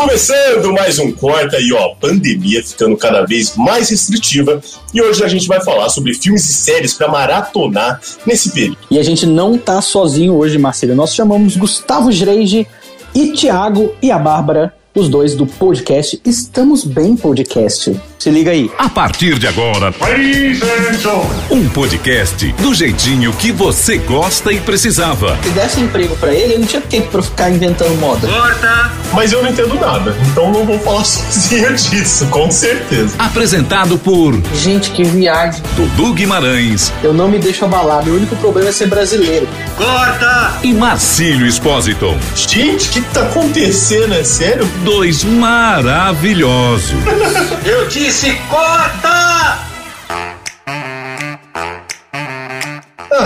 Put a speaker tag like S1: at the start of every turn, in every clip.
S1: Começando mais um Corta e ó, pandemia ficando cada vez mais restritiva e hoje a gente vai falar sobre filmes e séries para maratonar nesse período.
S2: E a gente não tá sozinho hoje, Marcelo. Nós chamamos Gustavo Dreige e Thiago e a Bárbara, os dois do podcast Estamos Bem Podcast. Se liga aí.
S3: A partir de agora, um podcast do jeitinho que você gosta e precisava.
S2: Se desse emprego pra ele, ele não tinha tempo pra ficar inventando moda.
S1: Mas eu não entendo nada, então não vou falar sozinho disso, com certeza.
S3: Apresentado por
S2: Gente, que viagem.
S3: Dudu Guimarães
S2: Eu não me deixo abalar. Meu único problema é ser brasileiro.
S3: e Marcílio Espósito.
S1: Gente, o que, que tá acontecendo? É sério?
S3: Dois maravilhosos.
S4: Eu disse corta!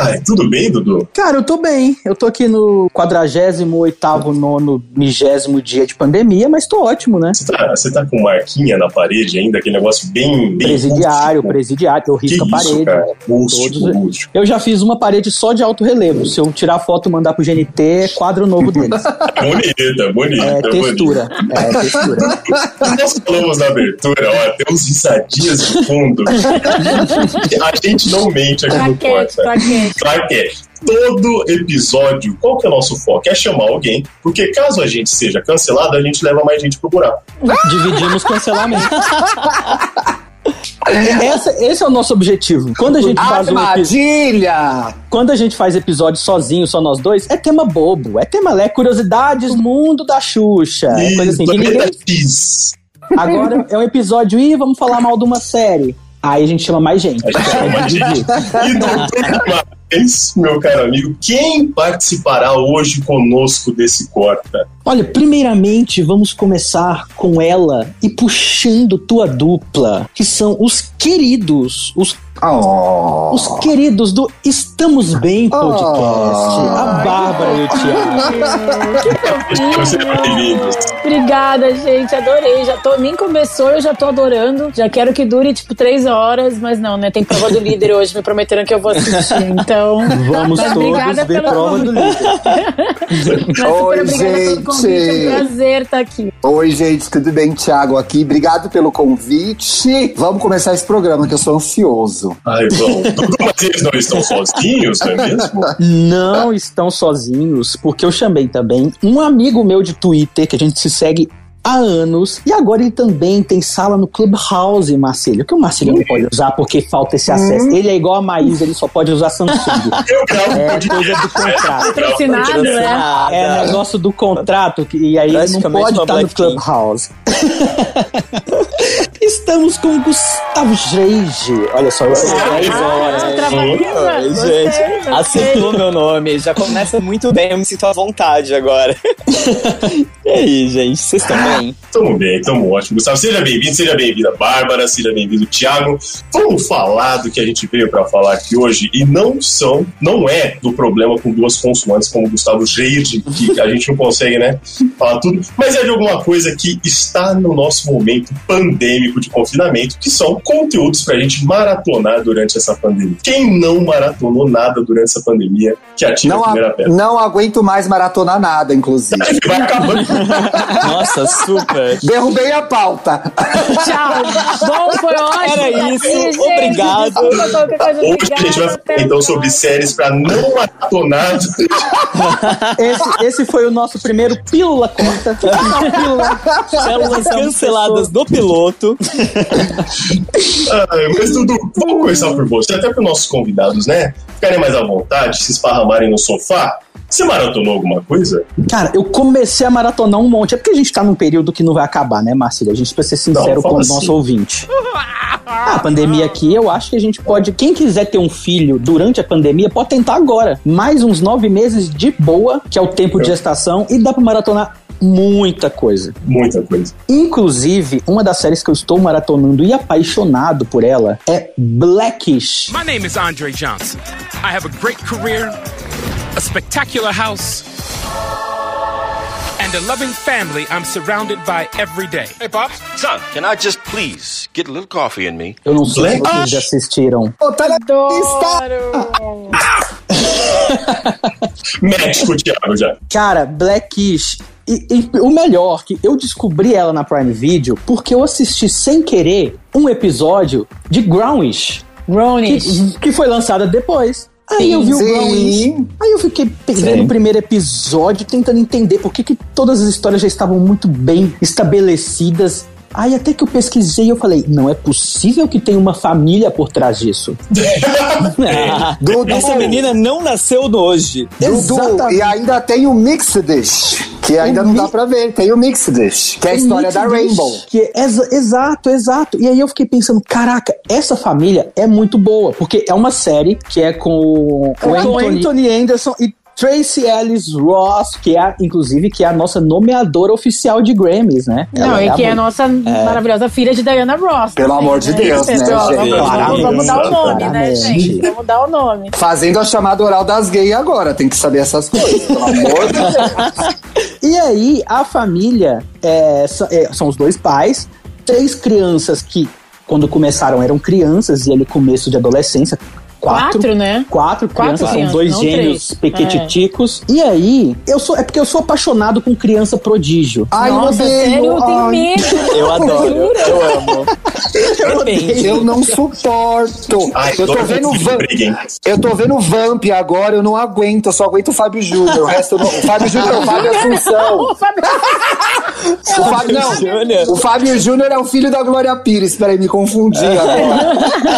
S1: Ah, tudo bem, Dudu?
S2: Cara, eu tô bem. Eu tô aqui no 48º, nono, vigésimo dia de pandemia, mas tô ótimo, né?
S1: Você tá, você tá com marquinha na parede ainda, aquele negócio bem. bem
S2: Presidiário,
S1: rústico?
S2: presidiário, eu
S1: Que
S2: risco a
S1: isso,
S2: parede.
S1: cara? Rústico,
S2: Todos-
S1: rústico.
S2: Eu já fiz uma parede só de alto relevo. Se eu tirar foto e mandar pro GNT, é quadro novo deles.
S1: Bonita, bonita,
S2: É
S1: bonita.
S2: textura. É textura.
S1: Nós falamos na abertura, ó, tem uns risadinhas de fundo. A gente não mente aqui no Corta.
S5: claquete.
S1: Claro que é. Todo episódio, qual que é o nosso foco? É chamar alguém, porque caso a gente seja cancelado, a gente leva mais gente pro buraco.
S2: Dividimos cancelamento. Essa- esse é o nosso objetivo. Quando a gente faz um episódio.
S6: Armadilha!
S2: Quando a gente faz episódio sozinho, só nós dois, é tema bobo. É tema lé, curiosidades, mundo da Xuxa. É coisa assim que ninguém. Agora é um episódio, e vamos falar mal de uma série. Aí a gente chama mais gente.
S1: A gente chama mais gente. E doutor Meu caro amigo, quem participará hoje conosco desse corta?
S2: Olha, primeiramente vamos começar com ela e puxando tua dupla, que são os queridos, os,
S6: Oh.
S2: os queridos do Estamos Bem Podcast, a Bárbara e o Thiago.
S5: Obrigada, gente. Adorei. Já tô, nem começou, eu já tô adorando. Já quero que dure tipo três horas, mas não, né? Tem prova do líder hoje. Me prometeram que eu vou assistir. Então.
S2: Vamos
S5: Mas
S2: todos
S5: obrigada
S2: ver
S5: pelo
S2: prova do líder.
S5: Mas super
S6: Oi,
S5: obrigada pelo convite. É
S6: gente.
S5: um prazer estar aqui.
S6: Oi, gente, tudo bem? Thiago aqui. Obrigado pelo convite. Vamos começar esse programa que eu sou ansioso.
S1: Ai, vão. Dudu, mas eles não estão sozinhos, não é mesmo?
S2: Não estão sozinhos, porque eu chamei também um amigo meu de Twitter, que a gente se segue há anos, e agora ele também tem sala no Clubhouse, Marcelo, que o Marcelo não pode usar porque falta esse acesso. Ele é igual a Maísa, ele só pode usar Samsung. É coisa do contrato.
S5: Patrocinado, né?
S2: É negócio do contrato, que, e aí ele não pode estar no. Clubhouse. Estamos com Gustavo Dreige. Olha só, eu sei 10 horas.
S5: Ah, Gostei,
S7: gente, acertou meu nome. Já começa muito bem, eu me sinto à vontade agora. e aí, gente, vocês estão bem?
S1: Tamo bem, tamo ótimo. Gustavo, seja bem-vindo, seja bem-vinda, Bárbara, seja bem-vindo, Thiago. Vamos falar do que a gente veio pra falar aqui hoje e não são, não é do problema com duas consoantes como Gustavo Geide, que a gente não consegue, né, falar tudo, mas é de alguma coisa que está no nosso momento pandêmico de confinamento, que são conteúdos pra gente maratonar durante essa pandemia. Quem não maratonou nada durante essa pandemia, que atira
S6: Não,
S1: a primeira
S6: a-
S1: pedra.
S6: não aguento mais maratonar nada, inclusive.
S1: Vai acabando.
S7: Nossa, super.
S6: Derrubei a pauta.
S5: Tchau. Bom, foi ótimo.
S7: Era
S5: tá
S7: isso,
S5: gente.
S7: obrigado.
S5: Desculpa coisa,
S1: Hoje a gente vai falar então sobre séries pra não maratonar
S2: Esse, esse foi o nosso primeiro Pílula Corta. Pílula.
S7: Células canceladas do piloto.
S1: Ah, mas Dudu, vamos começar por você, até para os nossos convidados, né? Ficarem mais à vontade, se esparramarem no sofá. Você maratonou alguma coisa?
S2: Cara, eu comecei a maratonar um monte. É porque a gente tá num período que não vai acabar, né, Marcelo? A gente precisa ser sincero
S1: Não,
S2: com o
S1: assim.
S2: nosso ouvinte. A pandemia aqui, eu acho que a gente pode. Quem quiser ter um filho durante a pandemia, pode tentar agora. Mais uns nove meses de boa, que é o tempo de gestação, e dá pra maratonar muita coisa.
S1: Muita coisa.
S2: Inclusive, uma das séries que eu estou maratonando e apaixonado por ela é Blackish.
S8: My name is Andre Johnson. I have a great career, a spectacular house, and a loving family I'm surrounded by every day.
S9: Hey, Pops. Son, can I just please get a little coffee in me?
S2: Eu não sei se vocês já assistiram.
S6: Lista.
S5: Adoro.
S1: Médico, Thiago, já.
S2: Cara, Blackish. E, e o melhor, que eu descobri ela na Prime Video porque eu assisti sem querer um episódio de Grownish.
S5: Grownish.
S2: Que, que foi lançada depois. Aí eu vi o Grownish. Aí eu fiquei vendo o primeiro episódio, tentando entender por que, que todas as histórias já estavam muito bem estabelecidas. Aí até que eu pesquisei, eu falei, não é possível que tenha uma família por trás disso.
S7: Dudu, Essa menina não nasceu no hoje.
S6: Dudu, e ainda tem o Mixed, que ainda
S2: O
S6: não
S2: mi-
S6: dá pra ver. Tem o Mixed, que é a história da Rainbow.
S2: Dish, Que é exa- exato, exato. E aí eu fiquei pensando, caraca, essa família é muito boa, porque é uma série que é com o
S5: Com
S2: Anthony,
S5: Anthony.
S2: Anderson e Tracy Ellis Ross, que é, inclusive, que é a nossa nomeadora oficial de Grammys, né?
S5: Não,
S2: Ela
S5: e que é a nossa maravilhosa filha de Diana Ross.
S6: Pelo
S5: também,
S6: amor de
S5: né?
S6: Deus, né, gente?
S5: Vamos, vamos, vamos dar o nome, né, gente? Vamos dar o nome.
S6: Fazendo a chamada oral das gays agora, tem que saber essas coisas, pelo amor de Deus.
S2: E aí, a família é, é, são os dois pais, três crianças que, quando começaram, eram crianças, e ele começo de adolescência. Quatro,
S5: Quatro, né?
S2: Quatro crianças, são
S5: crianças,
S2: dois gêmeos
S5: três.
S2: pequititicos. E aí, eu sou, é porque eu sou apaixonado com criança prodígio.
S6: Ai,
S5: Nossa,
S6: eu odeio.
S5: sério, eu tenho
S6: ai,
S5: medo.
S7: Eu adoro, eu amo. Depende.
S6: Eu não suporto.
S1: Ai,
S6: eu tô vendo Vamp. Eu tô vendo Vamp agora, eu não aguento, eu só aguento o Fábio Júnior. O resto eu não. O Fábio Júnior, o Fábio Assunção.
S5: Ô, Fábio,
S6: O Fábio, não, o Fábio Júnior é o filho da Glória Pires. Peraí, me confundi agora.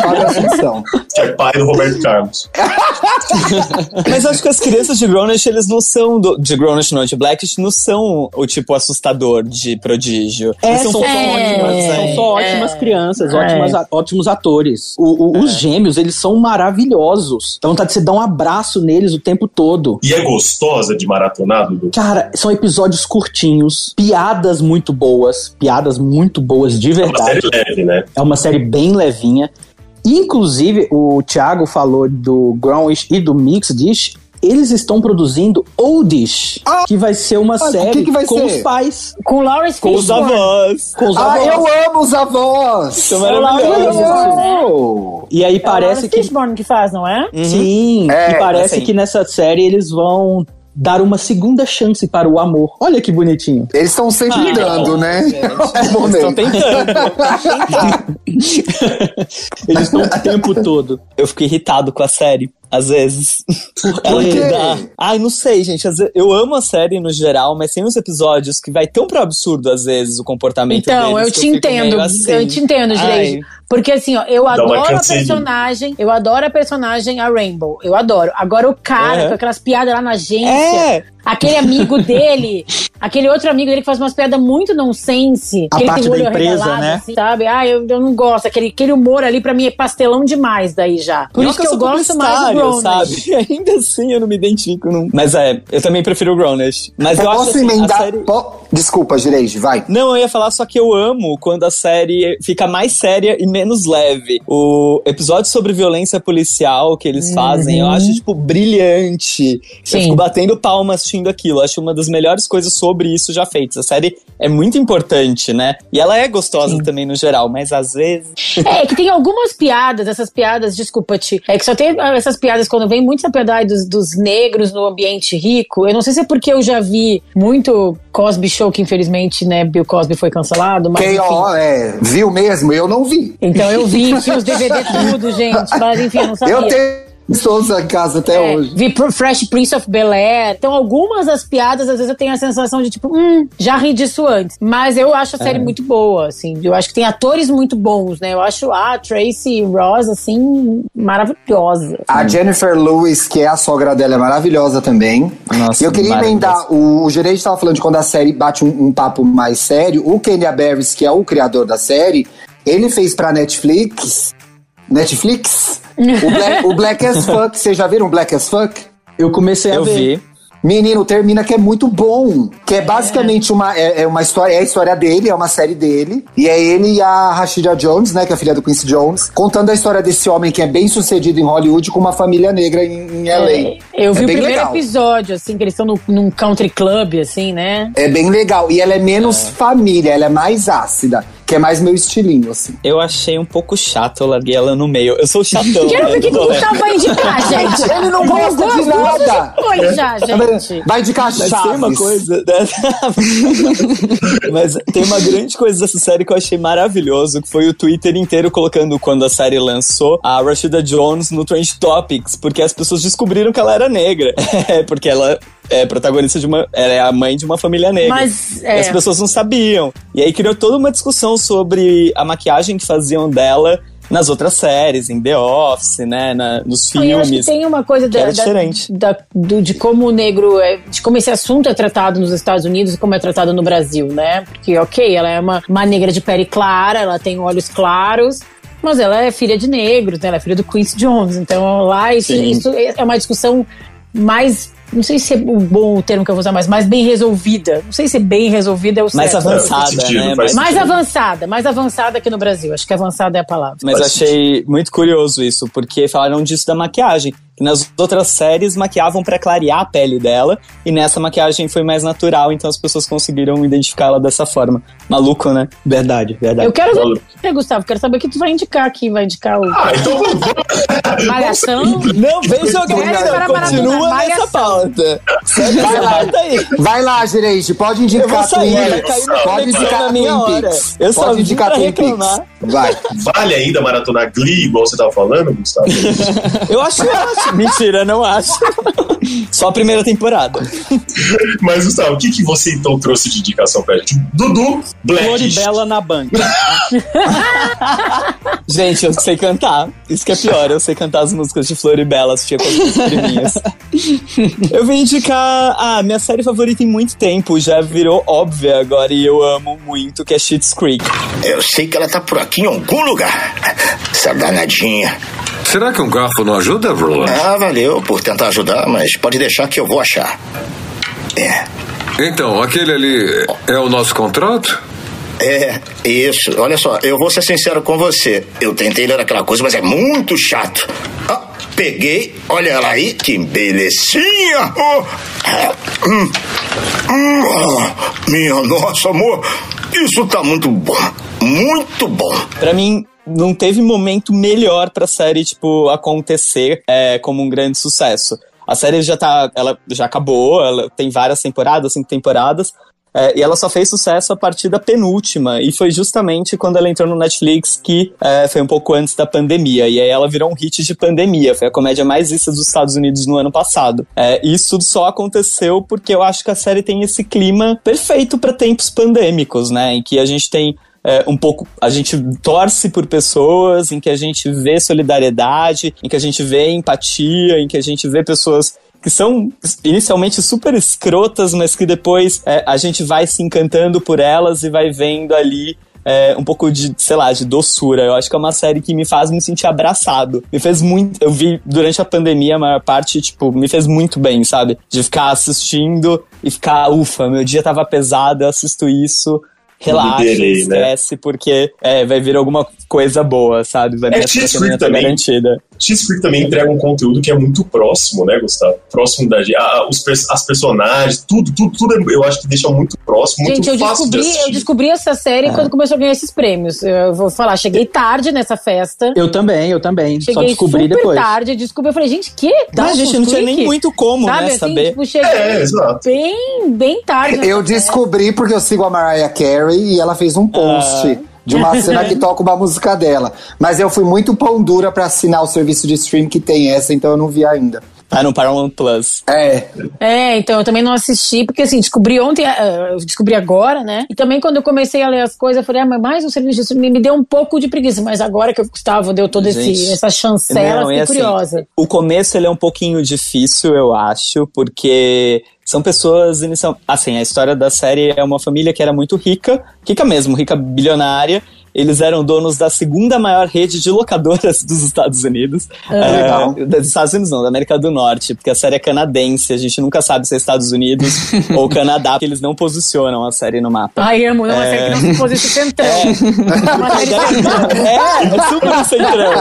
S6: Fábio Assunção.
S1: Que é pai do Roberto Carlos.
S7: Mas acho que as crianças de Grownish, eles não são do, de Grownish, não, de Blackish, não são o tipo assustador de prodígio. Eles são só
S5: é,
S7: ótimas,
S2: São
S7: né?
S2: só ótimas crianças,
S5: É.
S2: ótimas, ótimos atores. O- o- Os gêmeos, eles são maravilhosos. Dá vontade de você dar um abraço neles o tempo todo.
S1: E é gostosa de maratonar, Dudu?
S2: Cara, são episódios curtinhos, piadas muito boas, piadas muito boas de
S1: É uma série
S2: verdade.
S1: leve, né?
S2: É uma série bem levinha. Inclusive, o Thiago falou do Grownish e do Mix Dish. Eles estão produzindo Oldish,
S6: Ah!
S2: que vai ser uma
S6: Ah, o
S2: série
S6: que que vai
S2: com
S6: ser?
S2: os pais,
S5: com Lawrence
S7: Com os avós.
S2: com os
S6: Ah,
S2: avós.
S6: eu amo os avós!
S7: São
S5: É o. Fishburne, né?
S2: E aí
S5: É o
S2: parece
S5: Lawrence
S2: que
S5: Fishburne que faz, não é?
S2: Sim,
S6: É,
S2: e parece
S7: assim.
S2: que nessa série eles vão dar uma segunda chance para o amor. Olha que bonitinho.
S6: Eles estão sempre
S7: Ah,
S6: dando, né?
S7: gente.
S6: É
S7: Eles estão
S6: momento.
S7: tentando.
S2: Eles estão o tempo todo.
S7: Eu fico irritado com a série, às vezes. Ela
S6: quê?
S7: me dá. Ai, não sei, gente. vezes- Eu amo a série no geral, mas tem uns episódios que vai tão pro absurdo, às vezes, o comportamento
S5: Então,
S7: deles.
S5: eu
S7: que
S5: te entendo,
S7: assim.
S5: eu te entendo. Direito. Porque assim, ó, eu adoro a personagem, eu adoro a personagem, a Rainbow, eu adoro. Agora o cara,
S7: É.
S5: com aquelas piadas lá na agência,
S7: É,
S5: aquele amigo dele, aquele outro amigo dele que faz umas piadas muito nonsense,
S2: A parte
S5: tem o olho
S2: da empresa,
S5: arregalado,
S2: né?
S5: assim, sabe? Ah, eu, eu não gosto, aquele, aquele humor ali pra mim é pastelão demais daí já. Por
S7: Não
S5: isso que eu gosto mais do Grownish.
S7: sabe? Ainda assim eu não me identifico. Não. Mas é, eu também prefiro o Grownish. Mas eu acho
S6: Posso
S7: assim, a
S6: emendar?
S7: série...
S6: Po- Desculpa, Gireide, vai.
S7: Não, eu ia falar só que eu amo quando a série fica mais séria e menos leve. O episódio sobre violência policial que eles fazem, eu acho, tipo, brilhante.
S5: Sim.
S7: Eu fico batendo palmas assistindo aquilo. Eu acho uma das melhores coisas sobre isso já feitas. A série é muito importante, né? E ela é gostosa também no geral, mas às vezes.
S5: É, que tem algumas piadas, essas piadas, desculpa-te, é que só tem essas piadas quando vem muito essa piada ai, dos, dos negros no ambiente rico. Eu não sei se é porque eu já vi muito Cosby Show, que infelizmente, né, Bill Cosby foi cancelado, mas
S6: Quem,
S5: enfim.
S6: ó, é, viu mesmo? Eu não vi.
S5: Então eu vi, tinha os DVD tudo, gente, mas enfim, eu não sabia.
S6: Eu tenho todos em casa até
S5: É,
S6: hoje.
S5: vi Fresh Prince of Bel Air. Então, algumas das piadas, às vezes, eu tenho a sensação de tipo, hum, já ri disso antes. Mas eu acho a
S6: É.
S5: série muito boa, assim. Eu acho que tem atores muito bons, né? Eu acho a Tracy Ross, assim, maravilhosa.
S6: A Jennifer Lewis, que é a sogra dela, é maravilhosa também.
S7: Nossa,
S6: e eu queria emendar, o, o gerente estava falando de quando a série bate um, um papo mais sério. O Kenya Barris, que é o criador da série, ele fez pra Netflix. Netflix? o, Black, o Black as Fuck. Vocês já viram Black as Fuck?
S2: Eu comecei a
S7: Eu
S2: ver.
S7: vi.
S6: Menino, termina que é muito bom. Que é basicamente uma, é, é uma história, é a história dele, é uma série dele. E é ele e a Rashida Jones, né, que é a filha do Quincy Jones, contando a história desse homem que é bem sucedido em Hollywood com uma família negra em, em LA.
S5: É, eu vi
S6: É
S5: o
S6: bem
S5: primeiro
S6: legal.
S5: episódio, assim, que eles estão no- num country club, assim, né?
S6: É bem legal. E ela é menos família, ela é mais ácida. Que é mais meu estilinho, assim.
S7: Eu achei um pouco chato, eu larguei ela no meio. Eu sou chatão.
S5: Quero
S7: né,
S5: ver o que, o vai indicar, gente.
S6: Ele não gosta de nada.
S5: Foi já, gente.
S6: Vai de
S7: Mas tem uma coisa. né? Mas tem uma grande coisa dessa série que eu achei maravilhoso, que foi o Twitter inteiro colocando quando a série lançou a Rashida Jones no Trend Topics, porque as pessoas descobriram que ela era negra. É, porque ela é protagonista de uma. Ela é a mãe de uma família negra.
S5: Mas,
S7: E
S5: é.
S7: as pessoas não sabiam. E aí criou toda uma discussão sobre a maquiagem que faziam dela nas outras séries, em The Office, né? na- nos
S5: e eu acho que
S7: filmes.
S5: tem uma coisa da,
S7: era
S5: da-
S7: diferente.
S5: da- do- de como o negro é, de como esse assunto é tratado nos Estados Unidos e como é tratado no Brasil, né? Porque, ok, ela é uma, uma negra de pele clara, ela tem olhos claros. Mas ela é filha de negros, né? Ela é filha do Quincy Jones. Então lá isso, isso é uma discussão mais. Não sei se é o bom o termo que eu vou usar, mas mais bem resolvida. Não sei se bem resolvida é o
S7: Mais
S5: certo.
S7: avançada,
S1: sentido,
S7: né? Mais-
S5: Mais avançada, mais avançada aqui no Brasil. Acho que avançada é a palavra.
S7: Mas
S1: Faz
S7: achei muito curioso isso, porque falaram disso da maquiagem. Que nas outras séries maquiavam pra clarear a pele dela, e nessa maquiagem foi mais natural, então as pessoas conseguiram identificá-la dessa forma. Maluco, né?
S2: Verdade, verdade.
S5: Eu quero ver, Gustavo, quero saber o que tu vai indicar aqui. Vai indicar o
S1: Ah, então vamos.
S5: Malhação.
S7: Não, vem jogar ainda,
S5: para
S7: continua nessa pauta. Segue essa pauta aí.
S6: Vai lá, Gerente, pode
S7: Eu vou
S6: indicar
S7: sair,
S6: Twin
S7: cair minha
S6: Pode indicar
S7: na minha hora. Eu só
S6: Pode indicar
S7: pra
S6: Twin Peaks.
S7: reclamar.
S6: Vai.
S1: Vale ainda maratonar Glee, igual você tava falando, Gustavo?
S7: Eu acho ótimo. Mentira, não acho. Só a primeira temporada.
S1: Mas, Gustavo, o que, que você então trouxe de indicação pra gente? Dudu, Black.
S7: Floribela na banca. Gente, eu sei cantar. Isso que é pior, eu sei cantar as músicas de Floribela, assistia com as minhas priminhas. Eu vim indicar. Ah, minha série favorita em muito tempo, já virou óbvia agora e eu amo muito, que é Schitt's Creek.
S10: Eu sei que ela tá por aqui em algum lugar. Essa danadinha.
S3: Será que um garfo não ajuda, Roland?
S10: Ah, valeu por tentar ajudar, mas pode deixar que eu vou achar. É,
S3: Então, aquele ali é o nosso contrato?
S10: é, isso. Olha só, eu vou ser sincero com você. Eu tentei ler aquela coisa, mas é muito chato. Ah, peguei, olha ela aí, que belezinha! Oh, é, hum, hum, oh, minha nossa, amor, isso tá muito bom. Muito bom.
S7: Pra mim, não teve momento melhor pra série, tipo, acontecer é, como um grande sucesso. A série já tá. Ela já acabou, ela tem várias temporadas, cinco temporadas. é, e ela só fez sucesso a partir da penúltima. E foi justamente quando ela entrou no Netflix, que é, foi um pouco antes da pandemia. E aí ela virou um hit de pandemia. Foi a comédia mais vista dos Estados Unidos no ano passado. É, e isso tudo só aconteceu porque eu acho que a série tem esse clima perfeito pra tempos pandêmicos, né? Em que a gente tem é, um pouco. A gente torce por pessoas, em que a gente vê solidariedade, em que a gente vê empatia, em que a gente vê pessoas que são inicialmente super escrotas, mas que depois é, a gente vai se encantando por elas e vai vendo ali. é, um pouco de, sei lá, de doçura. Eu acho que é uma série que me faz me sentir abraçado. Me fez muito. Eu vi durante a pandemia, a maior parte, tipo, me fez muito bem, sabe? De ficar assistindo e ficar, ufa, meu dia tava pesado, eu assisto isso relaxa,
S1: né?
S7: esquece, porque é, vai vir alguma coisa boa, sabe? Vai
S1: É,
S7: serotonina
S1: Creek
S7: tá
S1: também.
S7: garantida.
S1: Creek também entrega um conteúdo que é muito próximo, né, Gustavo? Próximo da gente. Ah, os, as personagens, tudo, tudo, tudo é- eu acho que deixa muito próximo, muito
S5: Gente, eu
S1: fácil de
S5: descobri, eu
S1: assistir.
S5: descobri essa série quando começou a ganhar esses prêmios. Eu vou falar, cheguei tarde nessa festa.
S2: Eu também, eu também. Só
S5: Cheguei
S2: descobri
S5: super
S2: depois.
S5: tarde, descobri. Eu falei, gente, que?
S7: Mas,
S5: Dawson's
S7: gente, não tinha nem muito como,
S5: Sabe,
S7: né,
S5: assim,
S7: saber.
S5: Tipo, cheguei
S1: É, exato.
S5: bem, bem tarde.
S6: Eu
S5: festa.
S6: descobri porque eu sigo a Mariah Carey e ela fez um post de uma cena que toca uma música dela. Mas eu fui muito pão dura pra assinar o serviço de stream que tem essa, então eu não vi ainda.
S7: Tá no Paramount Plus.
S6: É,
S5: É, então eu também não assisti, porque assim, descobri ontem, eu descobri agora, né? E também quando eu comecei a ler as coisas, eu falei, ah, mas mais um serviço de streaming me deu um pouco de preguiça, mas agora que o Gustavo deu toda esse, essa chancela,
S7: Não,
S5: fiquei
S7: assim,
S5: curiosa.
S7: O começo ele é um pouquinho difícil, eu acho, porque são pessoas inicial, assim, a história da série é uma família que era muito rica, rica mesmo, rica bilionária. Eles eram donos da segunda maior rede de locadoras dos Estados Unidos.
S6: legal.
S7: É, dos Estados Unidos não, da América do Norte, porque a série é canadense, a gente nunca sabe se é Estados Unidos ou Canadá, porque eles não posicionam a série no mapa.
S5: Ai, amo, não, é... série que não se posiciona centrão. Uma série
S7: É, é super centrão.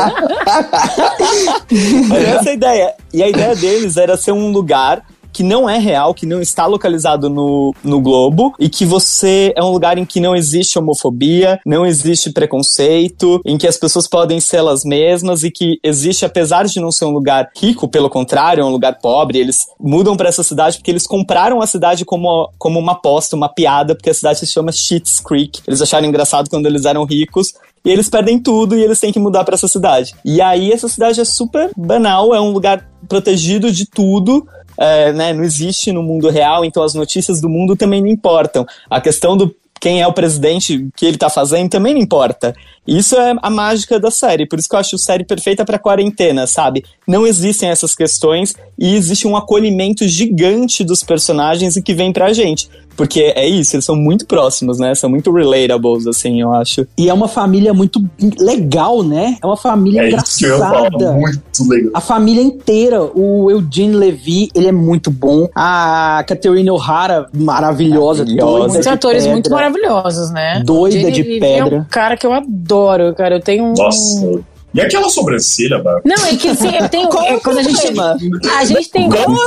S7: Mas essa é a ideia. E a ideia deles era ser um lugar que não é real, que não está localizado no, no globo e que você é um lugar em que não existe homofobia, não existe preconceito, em que as pessoas podem ser elas mesmas e que existe, apesar de não ser um lugar rico, pelo contrário, é um lugar pobre, eles mudam para essa cidade porque eles compraram a cidade como, como uma aposta, uma piada, porque a cidade se chama Schitt's Creek. Eles acharam engraçado quando eles eram ricos e eles perdem tudo e eles têm que mudar para essa cidade. E aí essa cidade é super banal, é um lugar protegido de tudo. É, né, não existe no mundo real, então as notícias do mundo também não importam. A questão do quem é o presidente, o que ele tá fazendo, também não importa. Isso é a mágica da série, por isso que eu acho a série perfeita para quarentena, sabe? Não existem essas questões e existe um acolhimento gigante dos personagens e que vem pra gente. Porque é isso, eles são muito próximos, né? São muito relatables, assim, eu acho.
S2: E é uma família muito legal, né? É uma família
S1: É isso que eu ia falar,
S2: engraçada.
S1: muito legal.
S2: A família inteira, o Eugene Levy, ele é muito bom. A Catherine O'Hara, maravilhosa,
S7: Maravilhosa.
S2: doida de
S5: atores
S2: pedra.
S5: muito maravilhosos, né?
S2: Doida de pedra.
S5: É um cara que eu adoro, cara. Eu tenho um.
S1: Nossa. E aquela sobrancelha, Bárbara?
S5: Não, é que assim, eu tenho.
S7: Qual
S5: é,
S7: o
S5: quando a gente.
S7: problema?
S5: A gente tem.
S1: Qual é o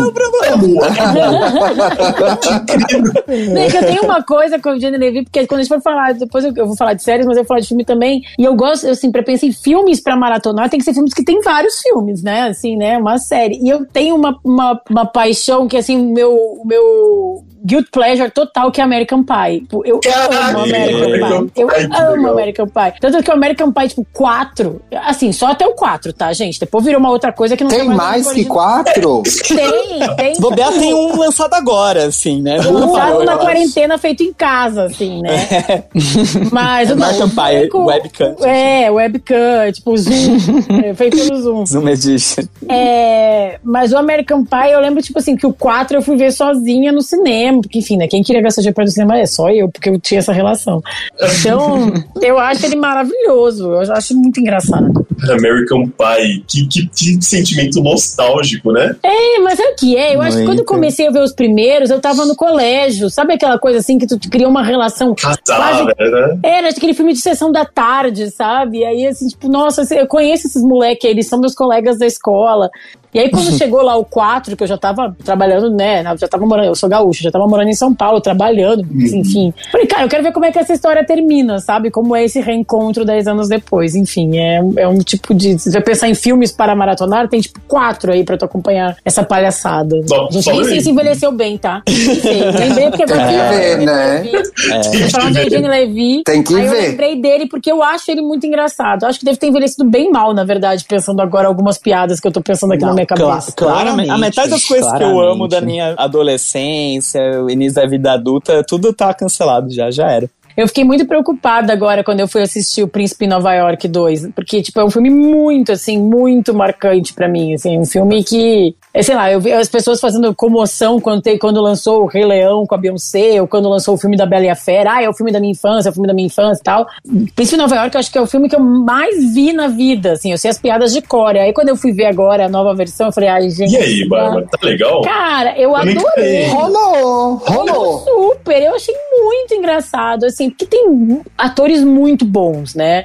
S5: Não, é que eu tenho uma coisa com o Jenny Levy, porque quando a gente for falar, depois eu, eu vou falar de séries, mas eu vou falar de filme também. E eu gosto, eu sempre penso em filmes pra maratonar, tem que ser filmes que tem vários filmes, né? Assim, né? Uma série. E eu tenho uma, uma, uma paixão que, assim, o meu, o meu guilt pleasure total, que é American Pie. Tipo, Eu
S1: Caralho,
S5: amo American
S1: American
S5: Pie. Eu
S1: Pie, que
S5: amo
S1: legal.
S5: American Pie. Tanto que o American Pie, tipo, 4, assim, só até o 4, tá, gente? Depois virou uma outra coisa que não
S6: Tem
S5: tem
S6: mais que
S5: original.
S6: quatro?
S5: Tem, tem.
S7: Bobear tem um lançado agora, assim, né?
S5: Lançado na
S7: acho.
S5: quarentena feito em casa, assim, né? Mas
S7: É
S5: o
S7: American Pie,
S5: com-
S7: webcam.
S5: É, webcam, tipo Zoom, é, feito pelo Zoom.
S7: Zoom Edition.
S5: É, mas o American Pie, eu lembro, tipo assim, que o 4 eu fui ver sozinha no cinema, porque, enfim, né, quem queria dinheiro pra ir no cinema é só eu, porque eu tinha essa relação. Então, eu acho ele maravilhoso, eu acho muito engraçado.
S1: American Pie. Que, que, que sentimento nostálgico, né?
S5: É, mas é o que é? Eu acho que quando eu comecei a ver os primeiros, eu tava no colégio. Sabe aquela coisa assim que tu cria uma relação quase.
S1: Casada, né?
S5: Era aquele filme de sessão da tarde, sabe? Aí, assim, tipo, nossa, eu conheço esses moleques eles são meus colegas da escola. E aí, quando chegou lá o 4, que eu já tava trabalhando, né? Eu já tava morando, eu sou gaúcho, já tava morando em São Paulo, trabalhando, enfim. Falei, cara, eu quero ver como é que essa história termina, sabe? Como é esse reencontro 10 anos depois. Enfim, é, é um tipo de. Se você pensar em filmes para maratonar, tem tipo quatro aí pra tu acompanhar essa palhaçada.
S1: Bom,
S5: A gente nem sei se envelheceu bem, tá? Lembrei porque
S6: Tem que ver, né?
S5: Você falando de Eugene Levy.
S6: Tem que
S5: aí eu
S6: ver.
S5: lembrei dele porque eu acho ele muito engraçado. Eu acho que deve ter envelhecido bem mal, na verdade, pensando agora algumas piadas que eu tô pensando aqui
S2: Não,
S5: na minha cabeça.
S2: claro.
S7: Claramente, a metade das coisas que eu amo da minha adolescência, o início da vida adulta, tudo tá cancelado já, já era.
S5: Eu fiquei muito preocupada agora quando eu fui assistir o Príncipe em Nova York 2, porque tipo é um filme muito assim, muito marcante pra mim, assim, um filme que, é, sei lá, eu vi as pessoas fazendo comoção quando te- quando lançou o Rei Leão com a Beyoncé, ou quando lançou o filme da Bela e a Fera, ah, é o filme da minha infância, é o filme da minha infância e tal. Príncipe em Nova York eu acho que é o filme que eu mais vi na vida, assim, eu sei as piadas de cor. Aí quando eu fui ver agora a nova versão, eu falei, ai, gente.
S1: E aí, Bárbara? Tá legal?
S5: Cara, eu
S1: Também
S5: adorei.
S6: Rolou, rolou.
S5: Super, eu achei muito engraçado, assim, porque tem atores muito bons, né?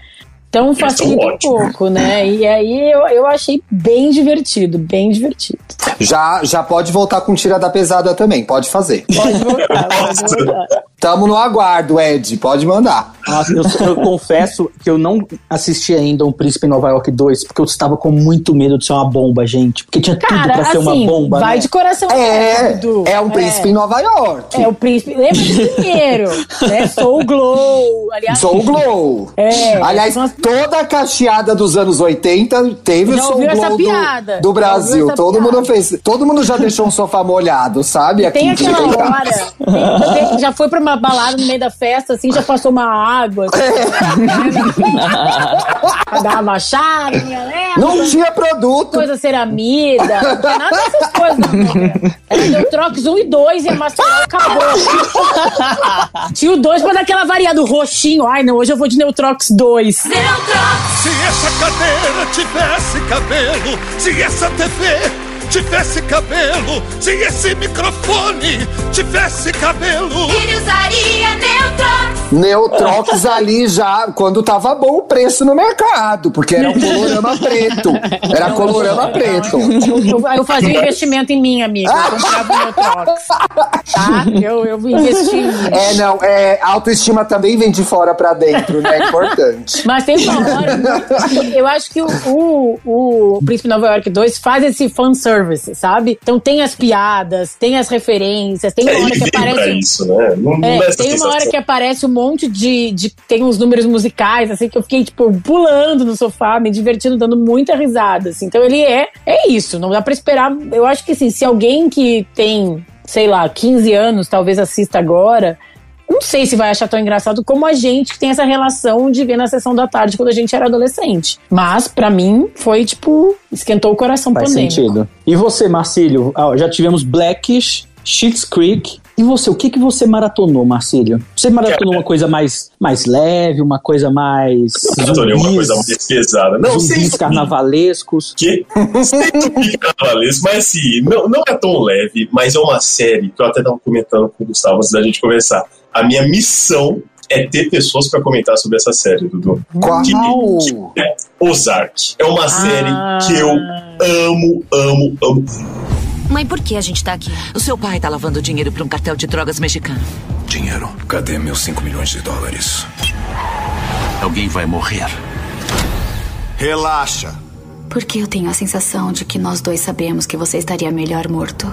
S5: Então facilita um pouco, né? E aí eu, eu achei bem divertido, bem divertido.
S6: Já, já pode voltar com tira da pesada também, pode fazer.
S5: Pode voltar, pode voltar.
S6: Tamo no aguardo, Ed, pode mandar.
S2: Nossa, eu, eu confesso que eu não assisti ainda um Príncipe em Nova York 2, porque eu estava com muito medo de ser uma bomba, gente. Porque tinha tudo
S5: Cara,
S2: pra ser uma
S5: assim,
S2: bomba.
S5: vai
S2: né?
S5: de coração
S6: É,
S5: aberto,
S6: é um príncipe em Nova York.
S5: É o príncipe. Lembra do primeiro, né? Sou o Glow. Aliás,
S6: Soul Glow.
S5: É,
S6: Aliás,
S5: as-
S6: toda a cacheada dos anos 80 teve
S5: Já
S6: o
S5: essa
S6: Glow
S5: piada?
S6: do, do Brasil. Todo
S5: piada?
S6: mundo fez. Todo mundo já deixou um sofá molhado, sabe?
S5: Tem
S6: Aqui.
S5: aquela hora, tem- tem- já foi pra uma balada no meio da festa, assim, já passou uma água. Assim, pra dar uma chave, galera.
S6: Não tinha produto.
S5: Coisa ceramida, não tinha nada dessas coisas. Não, Era Neutrox 1 e 2 e a Masteral acabou. Tinha o 2 pra dar aquela variada, o roxinho. Ai, não, hoje eu vou de Neutrox 2.
S11: Se essa cadeira tivesse cabelo, se essa TV tivesse cabelo, se esse microfone tivesse cabelo.
S12: Ele usaria Neutrox.
S6: Neutrox ali já, quando tava bom o preço no mercado, porque era um colorama preto. Era colorama preto.
S5: Eu, eu fazia um investimento em mim, amigo. Eu comprava Neutrox. Tá? Eu, eu investi em mim.
S6: É, não, é, a autoestima também vem de fora pra dentro, né? É importante.
S5: Mas tem uma hora. Eu acho que o, o, o Príncipe Nova York 2 faz esse fanservice, sabe? Então tem as piadas, tem as referências, tem uma
S1: É,
S5: hora que aparece.
S1: isso, né? Não, não
S5: É, tem uma
S1: sensação.
S5: hora que aparece um monte de, de. Tem uns números musicais, assim, que eu fiquei, tipo, pulando no sofá, me divertindo, dando muita risada. Assim. Então ele é. É isso, não dá pra esperar. Eu acho que assim, se alguém que tem, sei lá, 15 anos, talvez assista agora. Não sei se vai achar tão engraçado como a gente que tem essa relação de ver na sessão da tarde quando a gente era adolescente. Mas, pra mim, foi tipo, esquentou o coração
S2: Faz
S5: pandêmico.
S2: sentido. E você, Marcílio? Ah, já tivemos Blackish, Schitt's Creek. E você, o que que você maratonou, Marcílio? Você maratonou uma coisa mais, mais leve, uma coisa mais.
S1: Maratonei uma coisa mais pesada. Não, sei
S2: zumbis carnavalescos.
S1: Que? Sem zumbi carnavalesco, mas assim, não, não é tão leve, mas é uma série que eu até tava comentando com o Gustavo antes da gente começar. A minha missão é ter pessoas pra comentar sobre essa série, Dudu.
S6: Qual?
S1: Que, que é Ozark. É uma série que eu amo, amo, amo.
S12: Mãe, por que a gente tá aqui?
S13: O seu pai tá lavando dinheiro para um cartel de drogas mexicano.
S11: Dinheiro. Cadê meus 5 milhões de dólares?
S9: Alguém vai morrer.
S11: Relaxa.
S12: Porque eu tenho a sensação de que nós dois sabemos que você estaria melhor morto.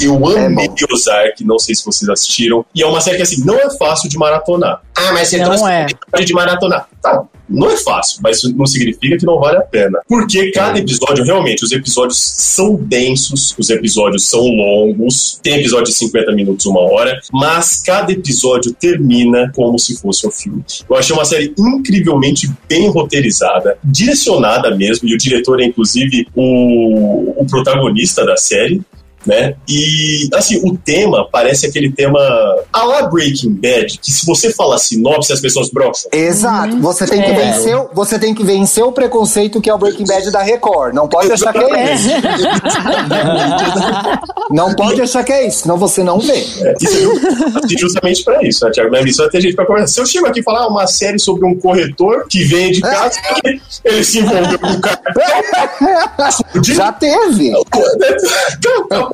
S1: Eu amei Ozark, não sei se vocês assistiram. E é uma série que, assim, não é fácil de maratonar. Ah, mas você
S5: Não
S1: trouxe
S5: é.
S1: de maratonar. Tá, não é fácil, mas isso não significa que não vale a pena. Porque cada episódio, realmente, os episódios são densos, os episódios são longos. Tem episódio de 50 minutos, uma hora. Mas cada episódio termina como se fosse um filme. Eu achei uma série incrivelmente bem roteirizada, direcionada mesmo. E o diretor é, inclusive, o, o protagonista da série né? E assim, o tema parece aquele tema a la Breaking Bad, que se você fala sinopse, as pessoas brocham.
S6: Exato. Você tem, que
S5: É.
S6: vencer, o- você tem que vencer o preconceito que é o Breaking Bad da Record. Não pode achar que é isso. Não pode achar que é isso, senão você não vê.
S1: É, e viu? Assim, justamente pra isso, né, Thiago? Na missão é ter gente pra conversar. Se eu chego aqui e falar uma série sobre um corretor que vende casa, porque ele se envolveu com o cara.
S6: Já teve.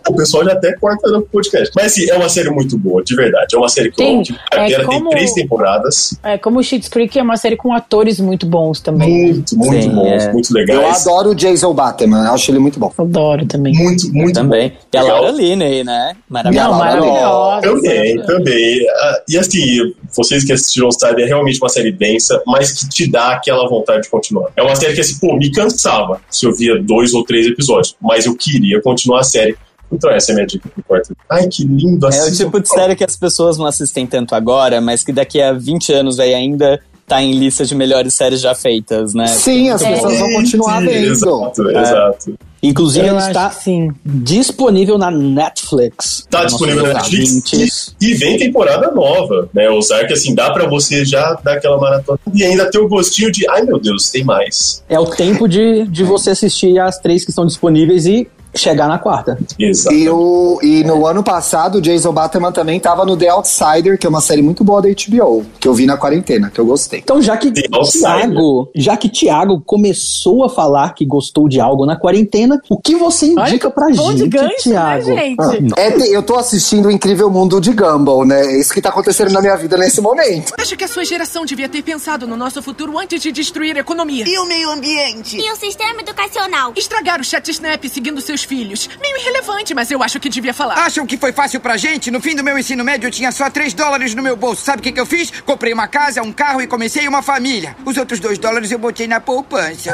S1: O pessoal já até corta no podcast. Mas assim, é uma série muito boa, de verdade. É uma série que
S5: Tem,
S1: eu
S5: é
S1: tem
S5: como-
S1: três temporadas.
S5: É, como o Schitt's Creek é uma série com atores muito bons também.
S1: Muito, muito
S2: Sim,
S1: bons,
S2: é.
S1: muito
S6: Eu
S1: legais.
S6: adoro o Jason Bateman, acho ele muito bom.
S5: Adoro também.
S1: Muito, muito
S7: Também.
S1: bom.
S7: E a. Laura Linney, né?
S5: Não,
S7: Maravilhosa.
S5: maravilhosa.
S1: Também, também. Ah, E assim, vocês que assistiram sabem, é realmente uma série densa, mas que te dá aquela vontade de continuar. É uma série que, assim, pô, me cansava se eu via dois ou três episódios, mas eu queria continuar a série. Então essa é a minha dica pro quarto. Ai, que lindo.
S7: É o
S1: assistam.
S7: tipo de série que as pessoas não assistem tanto agora, mas que daqui a 20 anos vai ainda tá em lista de melhores séries já feitas, né?
S6: Sim, as pessoas vão continuar vendo.
S1: Exato,
S7: É.
S1: exato.
S2: Inclusive, ele
S5: acho
S2: está
S5: que sim.
S2: disponível na Netflix.
S1: Tá
S2: Nossos
S1: disponível na Netflix e, e vem temporada nova, né? O Zark, assim, dá pra você já dar aquela maratona e ainda ter o gostinho de, ai meu Deus, tem mais.
S2: É o tempo de, de você assistir as três que estão disponíveis e chegar na quarta.
S1: Exato.
S6: E, o, e no ano passado, o Jason Bateman também tava no The Outsider, que é uma série muito boa da HBO, que eu vi na quarentena, que eu gostei.
S2: Então, já que. Tiago, já que Tiago começou a falar que gostou de algo na quarentena, o que você indica pra
S5: Bom de
S2: gente,
S5: gancho, né,
S2: Tiago?
S5: gente?
S6: É, te- eu tô assistindo o Incrível Mundo de Gumball, né? É isso que tá acontecendo na minha vida nesse momento.
S14: Acho que a sua geração devia ter pensado no nosso futuro antes de destruir a economia.
S12: E o meio ambiente?
S14: E o sistema educacional? Estragar o chat Snap seguindo seus filhos. Meio irrelevante, mas eu acho que devia falar.
S15: Acham que foi fácil pra gente? No fim do meu ensino médio, eu tinha só 3 dólares no meu bolso. Sabe o que, que eu fiz? Comprei uma casa, um carro e comecei uma família. Os outros 2 dólares eu botei na poupança.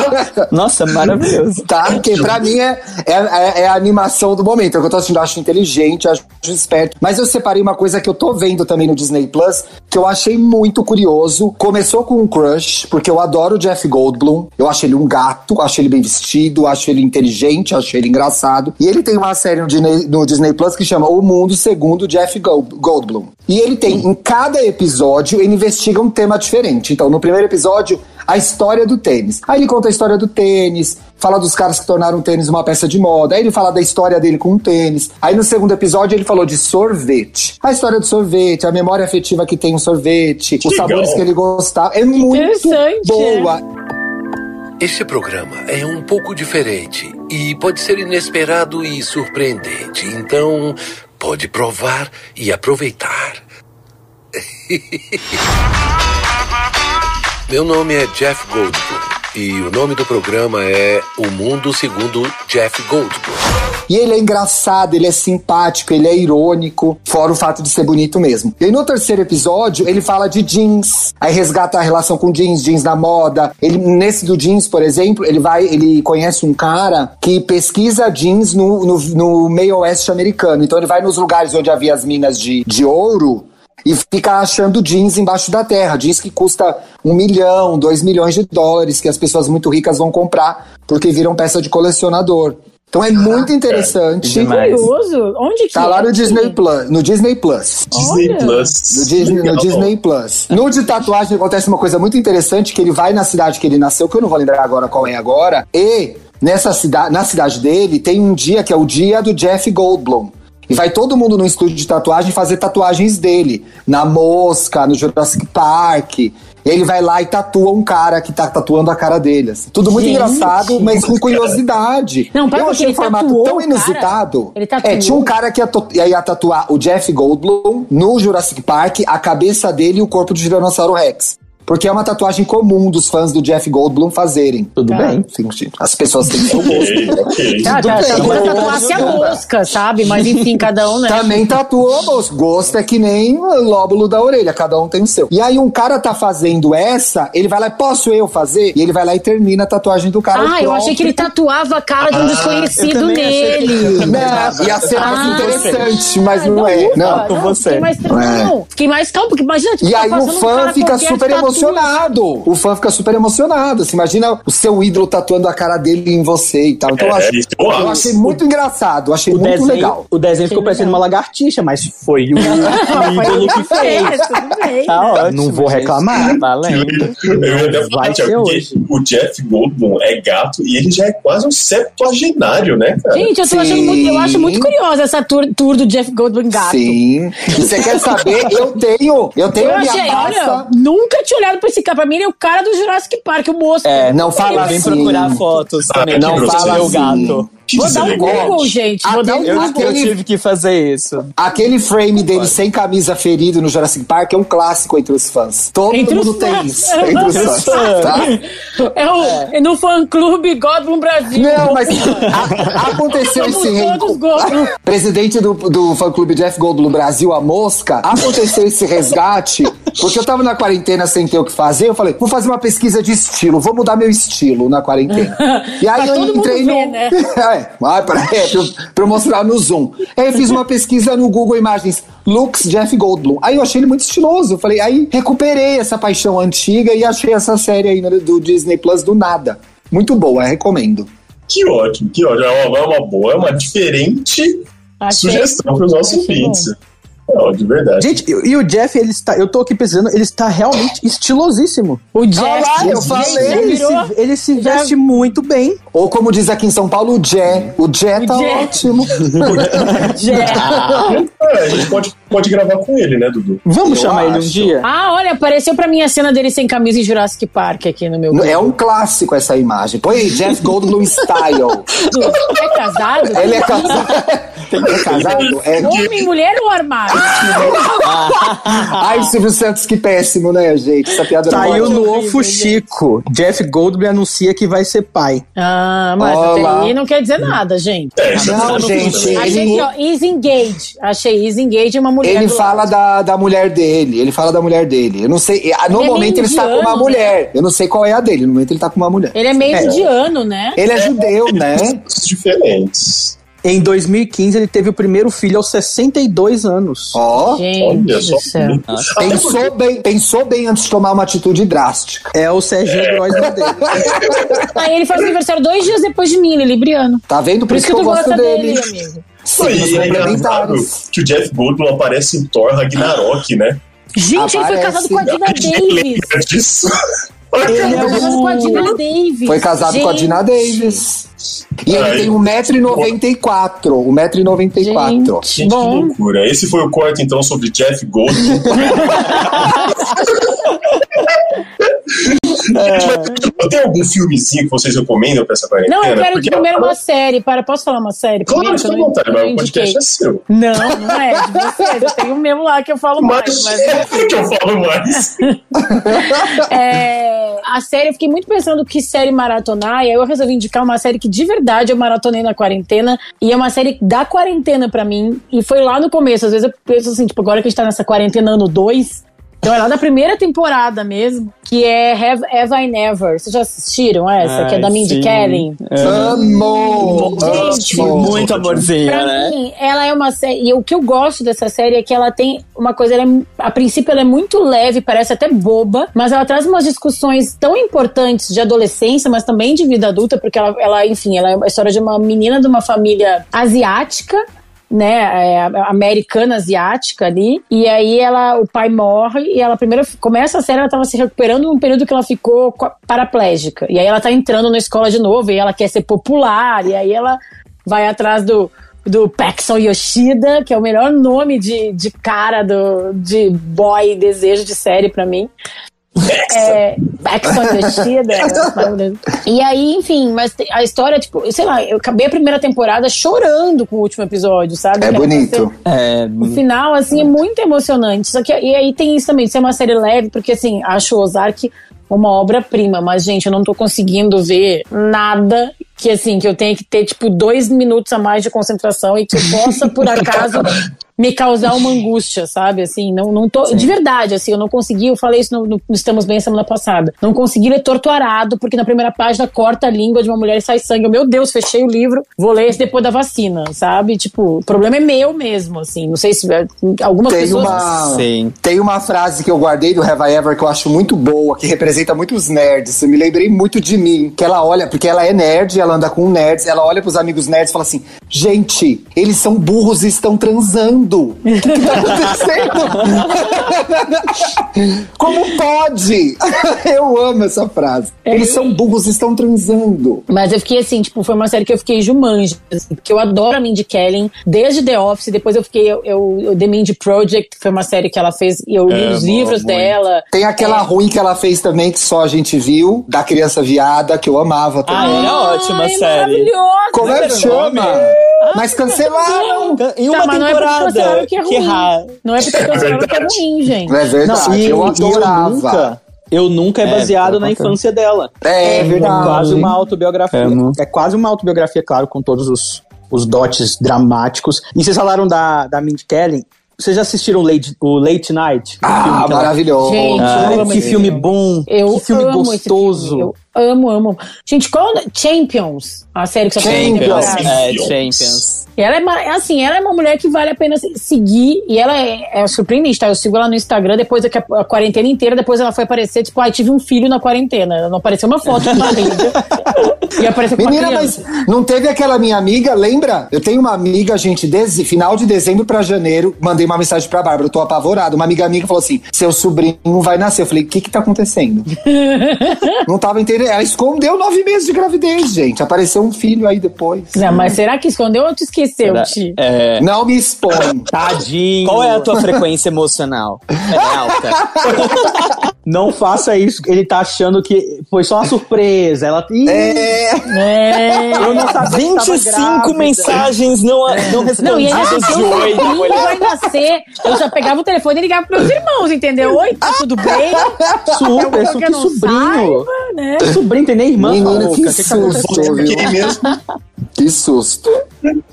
S7: Nossa, maravilhoso.
S6: Tá? Porque pra mim é, é, é- é a animação do momento. É o que eu tô assistindo, eu acho inteligente, acho esperto. Mas eu separei uma coisa que eu tô vendo também no Disney Plus, que eu achei muito curioso. Começou com um crush, porque eu adoro o Jeff Goldblum. Eu acho ele um gato, acho ele bem vestido, acho ele inteligente, acho achei ele engraçado. E ele tem uma série no Disney, no Disney Plus que chama O Mundo Segundo Jeff Gold- Goldblum. E ele tem, em cada episódio, ele investiga um tema diferente. Então, no primeiro episódio, a história do tênis. Aí ele conta a história do tênis, fala dos caras que tornaram o tênis uma peça de moda. Aí ele fala da história dele com o tênis. Aí no segundo episódio ele falou de sorvete. A história do sorvete, a memória afetiva que tem o sorvete, os
S16: Legal.
S6: sabores que ele gostava. É muito boa.
S16: Esse programa é um pouco diferente e pode ser inesperado e surpreendente. Então, pode provar e aproveitar. Meu nome é Jeff Goldblum e o nome do programa é O Mundo Segundo Jeff Goldblum.
S6: E ele é engraçado, ele é simpático, ele é irônico, fora o fato de ser bonito mesmo. E no terceiro episódio, ele fala de jeans. Aí resgata a relação com jeans, jeans na moda. Ele, nesse do jeans, por exemplo, ele vai, ele conhece um cara que pesquisa jeans no, no, no meio oeste americano. Então ele vai nos lugares onde havia as minas de, de ouro e fica achando jeans embaixo da terra. Jeans que custa um milhão, dois milhões de dólares, que as pessoas muito ricas vão comprar porque viram peça de colecionador. Então é muito interessante.
S5: Curioso. Onde que
S6: Tá lá
S5: é?
S6: no Disney Plus. No Disney Plus.
S1: Disney Plus.
S6: No Disney, no. Disney Plus. No de tatuagem acontece uma coisa muito interessante, que ele vai na cidade que ele nasceu, que eu não vou lembrar agora qual é agora, e nessa cidade, na cidade dele tem um dia que é o dia do Jeff Goldblum. E vai todo mundo no estúdio de tatuagem fazer tatuagens dele. Na Mosca, no Jurassic Park. Ele vai lá e tatua um cara que tá tatuando a cara dele. assim. Tudo muito
S5: Gente.
S6: engraçado, mas com curiosidade.
S5: Não,
S6: eu achei
S5: pouquinho,
S6: um formato tão
S5: o
S6: inusitado.
S5: Ele tatuou?
S6: É, tinha um cara que ia, ia tatuar o Jeff Goldblum no Jurassic Park, a cabeça dele e o corpo do Tiranossauro Rex. Porque é uma tatuagem comum dos fãs do Jeff Goldblum fazerem.
S2: Tudo bem.
S6: As pessoas têm seu gosto.
S1: ok.
S5: Tá, tá, tá, tá, tatuasse a mosca, sabe? Mas enfim, cada um, né?
S6: Também tatuou, moço. Gosto é que nem o lóbulo da orelha, cada um tem o seu. E aí um cara tá fazendo essa, ele vai lá, posso eu fazer? E ele vai lá e termina a tatuagem do cara.
S5: Ah, eu
S6: pronto.
S5: achei que ele tatuava a cara de um
S6: Ah,
S5: desconhecido
S6: eu
S5: nele.
S6: Não, ia ser mais
S5: Ah.
S6: interessante, mas não, é.
S5: ufa,
S6: Não,
S5: não, Fiquei mais,
S6: Não é.
S5: não, fiquei mais calmo, porque imagina, tipo,
S6: E
S5: tá
S6: aí o
S5: um
S6: fã fica super
S5: tatua-
S6: emocionado. O fã fica super emocionado. Assim, imagina o seu ídolo tatuando a cara dele em você e tal. Então eu,
S2: É,
S6: acho,
S2: isso eu
S6: eu
S2: acho.
S6: achei muito engraçado, achei
S2: O
S6: muito
S2: desenho,
S6: legal.
S2: o desenho ficou parecendo uma lagartixa, mas foi o, ídolo que fez.
S5: Tá
S7: ótimo,
S2: Não vou reclamar.
S7: Valendo.
S1: Eu até falar, Thiago, o Jeff Goldblum é gato e ele já é quase um septuagenário, né, cara?
S5: Gente, eu tô achando muito, eu acho muito curiosa essa tour, tour do Jeff Goldblum gato.
S6: Sim. E você quer saber? Eu tenho, eu tenho
S5: Eu
S6: a minha
S5: achei,
S6: pasta.
S5: olha, nunca tinha olhado pra esse cara. Pra mim, ele é o cara do Jurassic Park, o moço.
S6: É, não fala
S7: Vem
S6: assim.
S7: procurar fotos também.
S6: Não fala assim.
S7: gato.
S5: Vou dar um Google, gente. Vou dar um
S6: Aquele-
S7: Eu,
S5: Google.
S7: eu tive que fazer isso.
S6: Aquele frame dele sem camisa ferido no Jurassic Park é um clássico entre os fãs. Todo
S5: Entre
S6: mundo tem
S5: fãs.
S6: isso. Entre os fãs. Tá?
S5: É o, é no fã clube Goblin Brasil.
S6: Não, mas a- aconteceu esse
S5: todos Goblin.
S6: Presidente do, do fã clube Jeff Goldblum Brasil, a Mosca, aconteceu esse resgate porque eu tava na quarentena sem ter o que fazer. Eu falei, vou fazer uma pesquisa de estilo, vou mudar meu estilo na quarentena. E aí
S5: Pra
S6: eu
S5: todo mundo
S6: entrei
S5: ver,
S6: no.
S5: né?
S6: É, pra, é, pra, eu- pra eu mostrar no Zoom. Aí eu fiz uma pesquisa no Google Imagens, looks Jeff Goldblum. Aí eu achei ele muito estiloso. Eu falei, aí recuperei essa paixão antiga e achei essa série aí no- do Disney Plus do nada. Muito boa, recomendo.
S1: Que ótimo, que ótimo. É uma, é uma boa, é uma diferente
S5: Achei-
S1: sugestão para os nossos ouvintes. Não, de verdade.
S2: Gente, e, e o Jeff, ele está. Eu tô aqui pensando, ele está realmente estilosíssimo.
S5: O Jeff,
S6: Ah lá, eu falei,
S5: já
S2: Ele se, ele se veste muito bem.
S6: Ou como diz aqui em São Paulo, o Jé. O Jé tá
S5: Jé.
S6: ótimo.
S5: Jeff.
S1: É, a gente pode, pode gravar com ele, né, Dudu?
S2: Vamos
S6: Eu
S2: chamar ele um
S6: acho.
S2: dia?
S5: Ah, olha, apareceu pra mim a cena dele sem camisa em Jurassic Park aqui no meu.
S6: É um clássico essa imagem. Põe aí, Jeff Goldblum Style.
S5: É casado?
S6: Ele é casado. Ele é casado? É.
S5: Homem, mulher ou armário?
S6: Ai, Silvio Santos, que péssimo, né, gente? Essa piada não
S2: Saiu
S6: pode.
S2: no Ofo Chico. Jeff Goldblum anuncia que vai ser pai.
S5: Ah, mas
S6: Olá.
S5: até aí não quer dizer nada, gente.
S1: É,
S6: Não,
S1: é
S6: gente,
S5: Achei
S6: ele,
S5: aqui, ó, Is Engage. Achei Is Engage é uma mulher.
S6: ele fala
S5: lado.
S6: da, da mulher dele. Ele fala da mulher dele. Eu não sei. ah, No
S5: Ele é
S6: momento
S5: meio
S6: ele está com uma
S5: né?
S6: mulher. Eu não sei qual é a dele. No momento ele tá com uma mulher.
S5: Ele é meio
S6: É.
S5: indiano, né?
S6: Ele é judeu, né?
S1: diferentes.
S2: Em 2015, ele teve o primeiro filho aos 62 anos.
S6: Ó,
S5: Gente do céu.
S6: pensou bem, pensou bem antes de tomar uma atitude drástica.
S2: É o Serginho Groisman dele.
S5: Aí ele faz aniversário dois dias depois de mim, ele é libriano.
S6: Tá vendo? Por,
S5: Por
S6: isso
S5: isso
S6: que
S5: que
S6: eu gosto dele.
S5: dele, amigo.
S6: Signos
S1: é engraçado que o Jeff Goldblum aparece em Thor Ragnarok, né?
S5: Gente, ele foi
S6: Aparece.
S5: casado com a Dina Davis.
S2: Ele
S5: Ele
S2: é
S5: foi casado com a
S2: o...
S5: Dina Davis.
S6: Foi casado com a
S5: Gente.
S6: Dina Davis. E ele
S1: Ai.
S6: tem 1,94m. 1,94m.
S1: Gente,
S5: Bom.
S1: que loucura. Esse foi o corte, então, sobre Jeff Goldblum. Tem algum filmezinho que vocês recomendam pra essa quarentena?
S5: Não, eu quero
S1: Porque
S5: primeiro uma série. Para, posso falar uma série?
S1: Claro, fica à vontade, mas o podcast é seu.
S5: Não, não é de vocês. Eu tenho o mesmo lá que eu falo mais.
S1: Mas
S5: Mas,
S1: é que eu falo mais.
S5: é, a série, eu fiquei muito pensando que série maratonar, e aí eu resolvi indicar uma série que de verdade eu maratonei na quarentena, e é uma série da quarentena pra mim, e foi lá no começo. Às vezes eu penso assim, tipo, agora que a gente tá nessa quarentena ano 2, então é lá da primeira temporada mesmo, que é Have, Have I Never. Vocês já assistiram essa? que é da
S7: Ai,
S5: Mindy
S7: sim.
S5: Kelly?
S6: Amo!
S5: Gente,
S6: amo.
S7: Muito amorzinho,
S5: Pra
S7: né?
S5: mim, ela é uma série. E o que eu gosto dessa série é que ela tem uma coisa. Ela é, a princípio, ela é muito leve, parece até boba, mas ela traz umas discussões tão importantes de adolescência, mas também de vida adulta, porque ela, ela enfim, ela é a história de uma menina de uma família asiática. Né, é, americana asiática ali, e aí ela, o pai morre, e ela primeiro começa a série, ela tava se recuperando num período que ela ficou co- paraplégica, e aí ela tá entrando na escola de novo, e ela quer ser popular, e aí ela vai atrás do, do Paxson Yoshida, que é o melhor nome de, de cara do, de boy desejo de série pra mim. É, é maravilhoso. e aí, enfim, mas a história, tipo, sei lá, eu acabei a primeira temporada chorando com o último episódio, sabe?
S6: É
S5: Que
S6: bonito.
S7: É,
S5: o final, assim, é muito emocionante. Só que, e aí tem isso também, de ser uma série leve, porque, assim, acho o Ozark uma obra-prima, mas, gente, eu não tô conseguindo ver nada que, assim, que eu tenha que ter, tipo, dois minutos a mais de concentração e que eu possa, por acaso, me causar uma angústia, sabe? Assim, não, não tô. De verdade, assim, eu não consegui, eu falei isso no, no Estamos Bem semana passada. Não consegui ler torto arado, porque na primeira página corta a língua de uma mulher e sai sangue. Eu, Meu Deus, fechei o livro, vou ler esse depois da vacina, sabe? Tipo, o problema é meu mesmo, assim. Não sei se é, algumas
S6: Tem
S5: pessoas.
S6: uma,
S7: Sim.
S6: tem uma frase que eu guardei do Have I Ever que eu acho muito boa, que representa muito os nerds. Eu me lembrei muito de mim. Que ela olha, porque ela é nerd, ela anda com nerds, ela olha pros amigos nerds e fala assim: gente, eles são burros e estão transando. O que, que tá acontecendo? Como pode? eu amo essa frase. Eles são burros e estão transando.
S5: Mas eu fiquei assim, tipo, foi uma série que eu fiquei jumanja, assim, porque eu adoro a Mindy Kaling, desde The Office, depois eu fiquei, eu, eu, eu- The Mindy Project, foi uma série que ela fez, e eu li
S6: Amo
S5: os livros
S6: muito.
S5: dela.
S6: Tem aquela
S5: É.
S6: ruim que ela fez também, que só a gente viu, da criança viada, que eu amava também.
S7: Ah, era ótima
S5: Ai,
S7: série.
S5: maravilhosa!
S6: Como é que chama? Mas cancelaram!
S7: Em
S5: Tá,
S7: uma
S5: mas não é
S7: temporada.
S5: Cancelaram que é ruim. Não é porque cancelaram que é ruim, gente.
S6: É verdade,
S2: Não, e,
S6: eu
S2: e eu
S6: adorava.
S2: nunca, eu nunca é
S7: É,
S2: baseado
S7: foi
S2: na infância dela.
S6: É, verdade.
S2: quase uma autobiografia.
S7: É,
S2: É, quase uma autobiografia, claro, com todos os, os dotes dramáticos. E vocês falaram da, da Mindy Kelly. Vocês já assistiram o Late, o Late Night? O
S6: Ah, maravilhoso.
S5: Gente, amo
S2: que filme bom,
S5: Eu
S2: que filme
S5: amo esse
S2: gostoso.
S5: Amo, amo. Gente, qual Champions? A série que uma
S6: Champions.
S7: É, Champions.
S5: Ela é, ma- assim, ela é uma mulher que vale a pena se- seguir e ela é, é surpreendente, tá? Eu sigo ela no Instagram depois da que a, a quarentena inteira, depois ela foi aparecer, tipo, ai, tive um filho na quarentena. Não apareceu uma foto de barriga. e apareceu com
S6: Menina,
S5: uma
S6: mas não teve aquela minha amiga, lembra? Eu tenho uma amiga, gente, desde final de dezembro pra janeiro, mandei uma mensagem pra Bárbara, eu tô apavorado. Uma amiga minha falou assim: seu sobrinho vai nascer. Eu falei: o que que tá acontecendo? não tava entendendo. Ela escondeu nove meses de gravidez, gente. Apareceu um filho aí depois.
S5: Não, mas será que escondeu ou te esqueceu,
S7: Será-
S5: Ti?
S7: É,
S6: Não me expõe.
S2: Tadinho.
S7: qual é a tua frequência emocional? É alta.
S2: Não faça isso. Ele tá achando que foi só uma surpresa. Ela. Ih,
S6: É.
S5: É.
S2: Eu não sabia que tava
S7: 25
S2: grávida.
S7: mensagens não, não
S5: Não, e ele
S7: respondidas
S5: nasceu
S7: de
S5: o
S7: mulher.
S5: vai nascer. Eu já pegava o telefone e ligava pros meus irmãos, entendeu? Oi, tá tudo bem?
S2: Super,
S5: que
S2: que
S5: não
S2: sobrinho.
S5: saiba, né?
S2: Que sobrinho, tem nem irmã.
S6: Menina, que
S2: que, que
S6: susto, viu?
S1: Quem mesmo?
S6: Que susto.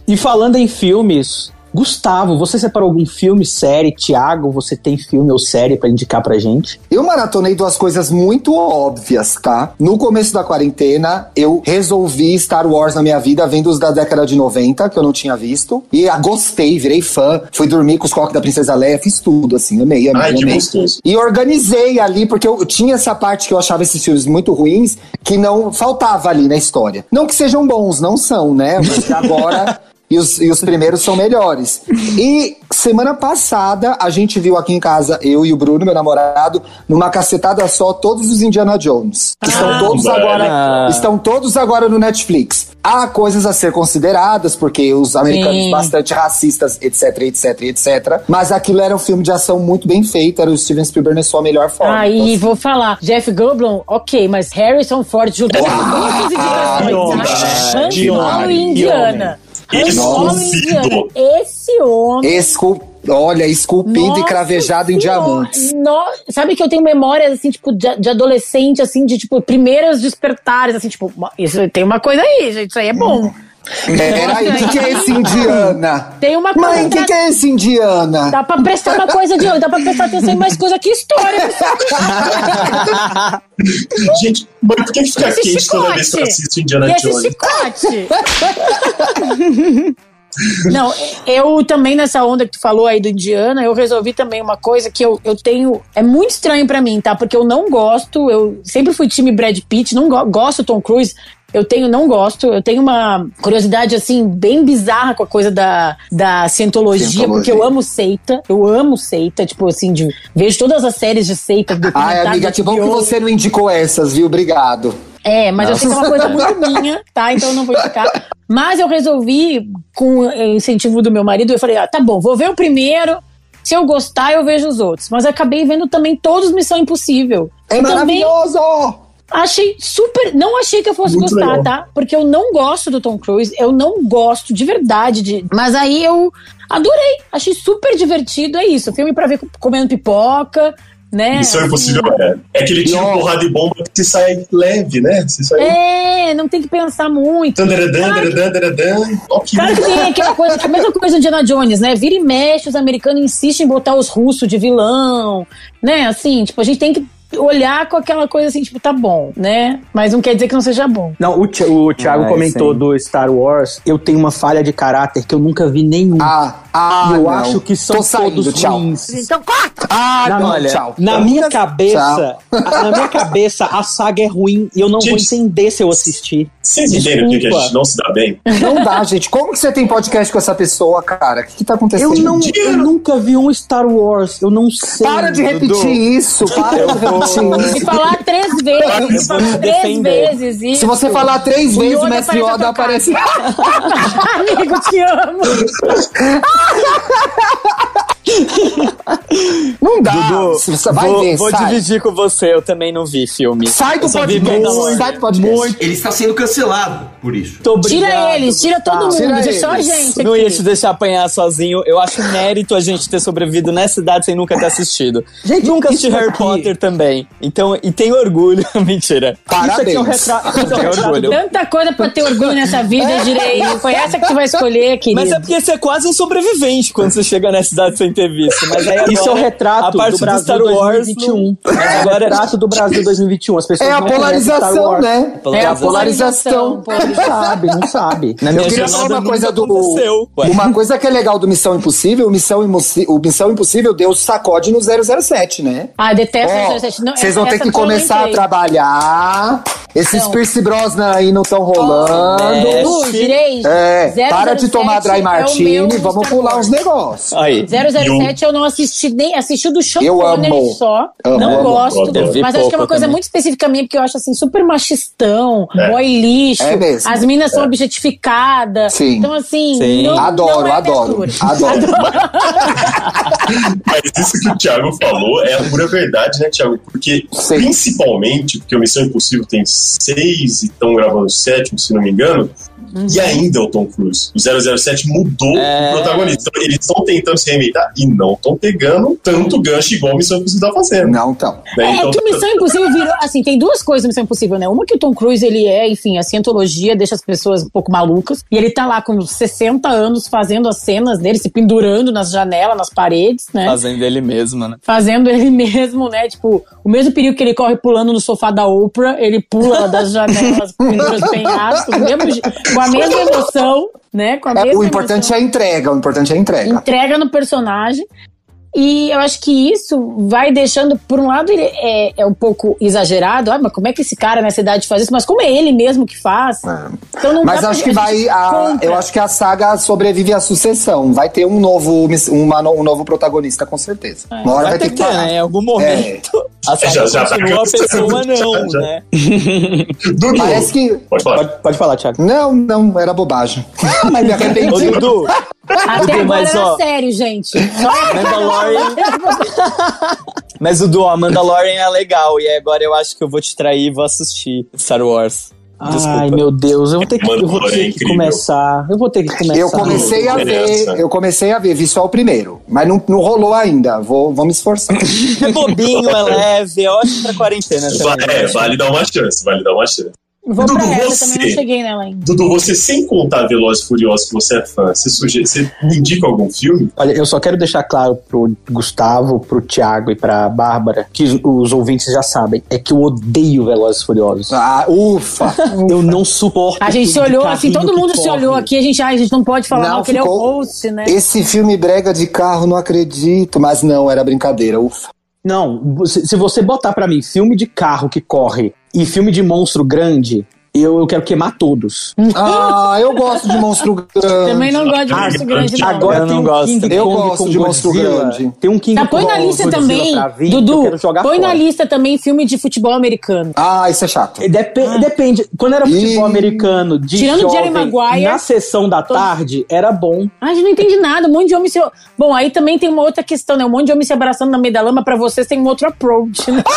S2: E falando em filmes, Gustavo, você separou algum filme, série? Tiago, você tem filme ou série pra indicar pra gente?
S6: Eu maratonei duas coisas muito óbvias, tá? No começo da quarentena, eu resolvi Star Wars na minha vida, vendo os da década de 90, que eu não tinha visto. E ah, gostei, virei fã. Fui dormir com os coques da Princesa Leia, fiz tudo, assim, amei, amei,
S1: Ai,
S6: amei.
S1: gostoso.
S6: E organizei ali, porque eu tinha essa parte que eu achava esses filmes muito ruins, que não faltava ali na história. Não que sejam bons, não são, né? Mas agora. E os, e os primeiros são melhores. E semana passada, a gente viu aqui em casa, eu e o Bruno, meu namorado, numa cacetada só, todos os Indiana Jones. Estão todos
S7: velho.
S6: agora. Estão todos agora no Netflix. Há coisas a ser consideradas, porque os americanos
S5: Sim.
S6: bastante racistas, etc, etc, etc. Mas aquilo era um filme de ação muito bem feito, era o Steven Spielberg na sua melhor forma.
S5: Aí, vou falar. Jeff Goldblum, ok, mas Harrison Ford com muitas indicações. Han
S6: que
S5: Solo
S6: homem,
S5: e Indiana.
S6: Esse
S5: Solo
S6: homem.
S5: Esse homem...
S6: Escul... Olha, esculpido e cravejado em diamantes.
S5: No- Sabe que eu tenho memórias, assim, tipo, de, de adolescente, assim, de, tipo, primeiras despertares, assim, tipo, isso tem uma coisa aí, gente, isso aí é bom.
S6: Peraí, o que, que é esse Indiana?
S5: Tem uma
S6: Mãe, o
S5: coisa-
S6: que, que é esse Indiana?
S5: Dá pra prestar uma coisa de olho, dá pra prestar atenção em mais coisa que história.
S1: Gente, mas por que fica
S5: Esse
S1: quente toda vez que eu
S5: chicote.
S1: assisto Indiana
S5: E esse
S1: Jones?
S5: chicote? Não, eu também nessa onda que tu falou aí do Indiana, eu resolvi também uma coisa que eu, eu tenho. É muito estranho pra mim, tá? Porque eu não gosto, eu sempre fui time Brad Pitt, não go- gosto do Tom Cruise. Eu tenho, não gosto, eu tenho uma curiosidade, assim, bem bizarra com a coisa da, da cientologia,
S6: Cientologia.
S5: porque eu amo seita, eu amo seita, tipo assim, de, vejo todas as séries de seita,
S6: Ai, amiga, que bom que você não indicou essas, viu? Obrigado.
S5: É, mas eu sei que é uma coisa muito minha, tá? Então eu não vou ficar. Mas eu resolvi, com o incentivo do meu marido, eu falei, ah, tá bom, vou ver o primeiro. Se eu gostar, eu vejo os outros. Mas acabei vendo também todos Missão Impossível.
S6: É
S5: E também
S6: maravilhoso!
S5: Achei super. Não achei que eu fosse
S1: Muito
S5: gostar,
S1: legal.
S5: tá? Porque eu não gosto do Tom Cruise. Eu não gosto de verdade. De... Mas aí eu adorei. Achei super divertido. É isso. Filme pra ver comendo pipoca, né?
S1: Missão
S5: Assim,
S1: Impossível é. É aquele tiro,
S6: Pior.
S1: porrada e bomba que sai leve, né? Sai.
S5: É, não tem que pensar muito.
S1: Tandaradã,
S5: Claro que-
S1: daradã, daradã. Ó, que
S5: Claro que tem aquela coisa, a mesma coisa do Indiana Jones, né? Vira e mexe, os americanos insistem em botar os russos de vilão, né? Assim, tipo, a gente tem que olhar com aquela coisa assim, tipo, tá bom, né? Mas não quer dizer que não seja bom.
S2: Não, o, Ti- o Thiago
S6: Ah,
S2: comentou
S6: sim.
S2: do Star Wars. Eu tenho uma falha de caráter que eu nunca vi nenhum.
S6: Ah, ah,
S2: eu
S6: não.
S2: acho que são
S6: Tô saindo,
S2: todos
S6: tchau.
S2: ruins.
S5: Então corta!
S6: Ah,
S2: Na,
S6: não,
S2: olha,
S6: tchau.
S2: na minha cabeça, a- na minha cabeça, a saga é ruim e eu não vou
S1: Gente,
S2: entender se eu assistir.
S1: Vocês entendem por que a gente não se dá bem?
S6: Não dá, gente. Como que você tem podcast com essa pessoa, cara? O que, que tá acontecendo?
S2: Eu, não, eu nunca vi um Star Wars, eu não sei.
S6: Para de repetir
S2: Dudu.
S6: isso, para de repetir
S5: E
S6: isso.
S5: falar três vezes, três vezes isso.
S6: Se você falar três
S5: O
S6: vezes, o mestre Yoda aparece.
S5: Amigo, te amo.
S6: Não dá.
S7: Dudu,
S6: Você vai
S7: vou,
S6: ver,
S7: vou
S6: sai.
S7: dividir com você, eu também não vi filme.
S6: Sai do podcast. Sai do podcast.
S17: Ele está sendo cancelado por isso.
S7: Muito.
S5: Tira eles, tira todo mundo,
S6: tira
S5: deixa só a gente.
S7: Não
S5: aqui.
S7: ia te deixar apanhar sozinho. Eu acho mérito a gente ter sobrevivido nessa idade sem nunca ter assistido.
S2: Gente,
S7: nunca assisti Harry
S2: aqui-
S7: Potter também. Então, e tenho orgulho. Mentira.
S2: Isso aqui é um
S6: Parabéns.
S2: retrato. é
S7: Tenho
S2: retrato
S7: orgulho.
S5: Tanta coisa pra ter orgulho nessa vida, Direi. Foi essa que tu vai escolher, querido.
S7: Mas é porque você é quase um sobrevivente quando você chega nessa idade sem ter visto. Mas aí agora,
S2: Isso é o retrato
S7: a parte
S2: do Brasil
S7: Star Wars
S2: 2021.
S7: Mas
S2: É o
S7: agora
S2: retrato do Brasil 2021. As pessoas
S6: É a polarização,
S2: Wars.
S6: né? É a polarização.
S2: Não sabe, não sabe. Na
S6: Eu
S2: minha
S6: queria
S2: jornada
S6: falar uma coisa do. Uma coisa que é legal do Missão Impossível, o Missão, o Missão Impossível deu sacode no 007, né?
S5: Ah, detesto
S6: Ó,
S5: o 007. Não,
S6: Vocês vão ter que
S5: eu
S6: começar a trabalhar. Esses
S5: Não.
S6: Pierce Brosnan aí não estão rolando.
S7: É,
S5: Du, Direi.
S6: É,
S5: 007
S6: para de tomar Dry
S5: é
S6: Martini,
S5: meu
S6: vamos pular uns negócios.
S7: Aí.
S5: 007 eu não assisti nem assisti o do Sean
S6: Eu
S5: Connery
S6: amo.
S5: só.
S6: Amo,
S5: não
S6: amo,
S5: gosto.
S1: adoro.
S5: Mas acho que é uma coisa
S7: também.
S5: muito específica minha, porque eu acho assim super machistão,
S1: É.
S5: boy lixo.
S6: É mesmo.
S5: As minas são objetificadas.
S6: Sim.
S5: Então, assim,
S7: Sim.
S5: não,
S6: Adoro,
S5: não é a
S6: adoro,
S5: textura.
S6: adoro.
S1: Mas isso que o Thiago falou é a pura verdade, né, Thiago? Porque,
S6: Sim.
S1: principalmente, porque o Missão Impossível tem seis e estão gravando o sétimo, se não me engano, E ainda é o Tom Cruise. O 007 mudou
S7: É.
S1: o protagonista. Então, eles estão tentando se reinventar e não estão pegando tanto gancho igual a Missão Impossível tá fazendo.
S6: Não estão.
S1: Né?
S5: É,
S1: Então,
S5: que Missão Impossível virou. Assim, tem duas coisas no Missão Impossível, né? Uma que o Tom Cruise, ele é, enfim, a cientologia deixa as pessoas um pouco malucas. E ele tá lá com 60 anos fazendo as cenas dele, se pendurando nas janelas, nas paredes, né?
S7: Fazendo ele mesmo, né?
S5: Fazendo ele mesmo, né? Tipo, o mesmo perigo que ele corre pulando no sofá da Oprah, ele pula das janelas, pendura os penhascos, mesmo com a mesma emoção, né? Com a
S6: É,
S5: mesma
S6: o importante
S5: emoção
S6: é a entrega, o importante é a entrega.
S5: entrega no personagem. E eu acho que isso vai deixando, por um lado, ele é, é um pouco exagerado. Ah, mas como é que esse cara nessa idade faz isso? Mas como é ele mesmo que faz? Então não
S6: Mas
S5: dá
S6: acho
S5: pra-
S6: que
S5: a
S6: vai. a- eu acho que a saga sobrevive à sucessão. Vai ter um novo, uma um novo protagonista, com certeza. Uma hora vai, ter que parar.
S7: né? Em algum momento. A saga
S1: Já- já tá
S7: continua, pessoa não,
S1: já- já.
S7: né?
S1: Dudu,
S6: Parece que.
S1: pode falar.
S2: Pode, pode falar, Thiago.
S6: Não, não, era bobagem. Mas me
S7: Ô,
S6: arrependi.
S7: Dudu,
S5: Até
S7: Dudu,
S5: agora
S7: mas,
S5: era
S7: ó,
S5: sério, gente.
S7: Mandalorian. Mas o do a Mandalorian é legal. E agora eu acho que eu vou te trair e vou assistir Star Wars. Desculpa.
S2: Ai, meu Deus, eu vou ter que, eu vou
S1: Mano, é
S2: ter que começar. Eu vou ter que começar.
S6: Eu comecei a ver, eu comecei a ver, vi só o primeiro, mas não, não rolou ainda. Vou, vou me esforçar.
S7: É bobinho, é leve, é ótimo pra quarentena também.
S1: É, vale dar uma chance, vale dar uma chance.
S5: Vou pra
S1: Dudu,
S5: essa,
S1: você-
S5: também não cheguei nela ainda.
S1: Dudu, você sem contar Velozes e Furiosos que você é fã, você, suge... você indica algum filme?
S2: Olha, eu só quero deixar claro pro Gustavo, pro Thiago e pra Bárbara, que os, ouvintes já sabem, é que eu odeio Velozes e Furiosos.
S6: Ah, ufa!
S2: Eu não suporto.
S5: A gente se olhou, assim, todo
S2: que
S5: mundo se
S2: corre.
S5: olhou aqui, a gente, ai, a gente não pode falar
S6: Não,
S5: mal, que ele é o host, né?
S6: Esse filme brega de carro, não acredito. Mas não, era brincadeira, ufa.
S2: Não, se, se você botar pra mim filme de carro que corre e filme de monstro grande, eu, eu quero queimar todos.
S6: Ah, eu gosto de monstro grande.
S5: Também não gosto de
S1: Ah,
S5: monstro grande, não.
S2: Agora
S7: Eu não gosto.
S2: King
S6: Eu
S2: Kong
S6: gosto
S2: com
S6: de monstro
S2: Godzilla.
S6: grande.
S2: Tem um King
S5: Tá, põe
S2: Kong
S5: na lista
S2: Godzilla
S5: também,
S2: vir, que eu
S5: Dudu,
S2: quero jogar
S5: põe
S2: fora.
S5: na lista também filme de futebol americano.
S6: Ah, isso é chato.
S2: Dep- Depende. Quando era futebol
S6: Ih.
S2: americano, de
S5: Tirando o Jerry
S2: jovem,
S5: Maguire,
S2: na sessão da tarde, era bom.
S5: Ah, a gente não entende nada, um monte de homem se... Bom, aí também tem uma outra questão, né? Um monte de homem se abraçando na meio da lama, pra vocês tem um outro approach, né?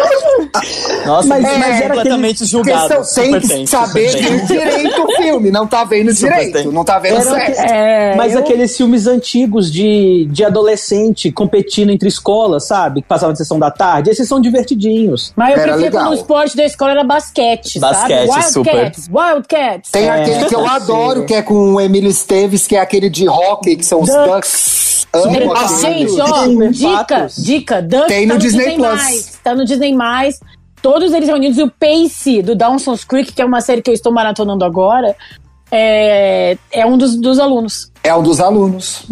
S7: Nossa,
S2: Mas-
S7: mas,
S2: mas era
S7: completamente julgado.
S6: Questão, tem que saber
S7: tem.
S6: direito o filme. Não tá vendo
S7: Super
S6: direito.
S7: tem.
S6: Não tá vendo
S2: Era
S6: certo.
S5: É,
S2: Mas
S5: eu-
S2: aqueles filmes antigos de, de adolescente competindo entre escolas, sabe? Que passavam na sessão da tarde, esses são divertidinhos.
S5: Mas eu
S6: Era
S5: preferia
S6: legal.
S5: quando o esporte da escola era basquete,
S7: Basquete,
S5: sabe?
S7: super.
S5: Wildcats, Wildcats.
S6: Tem
S2: É,
S6: aquele que eu adoro, que é com o Emílio Esteves, que é aquele de hockey, que são os
S5: Ducks.
S6: Ducks. Amo
S5: Gente, ó, dica, dica, Ducks
S6: Tem no
S5: tá
S6: Disney Plus.
S5: Mais, tá no Disney+. Mais. Todos eles reunidos. E o Pace, do Dawson's Creek, que é uma série que eu estou maratonando agora, é, é um dos, dos alunos.
S6: É o dos alunos.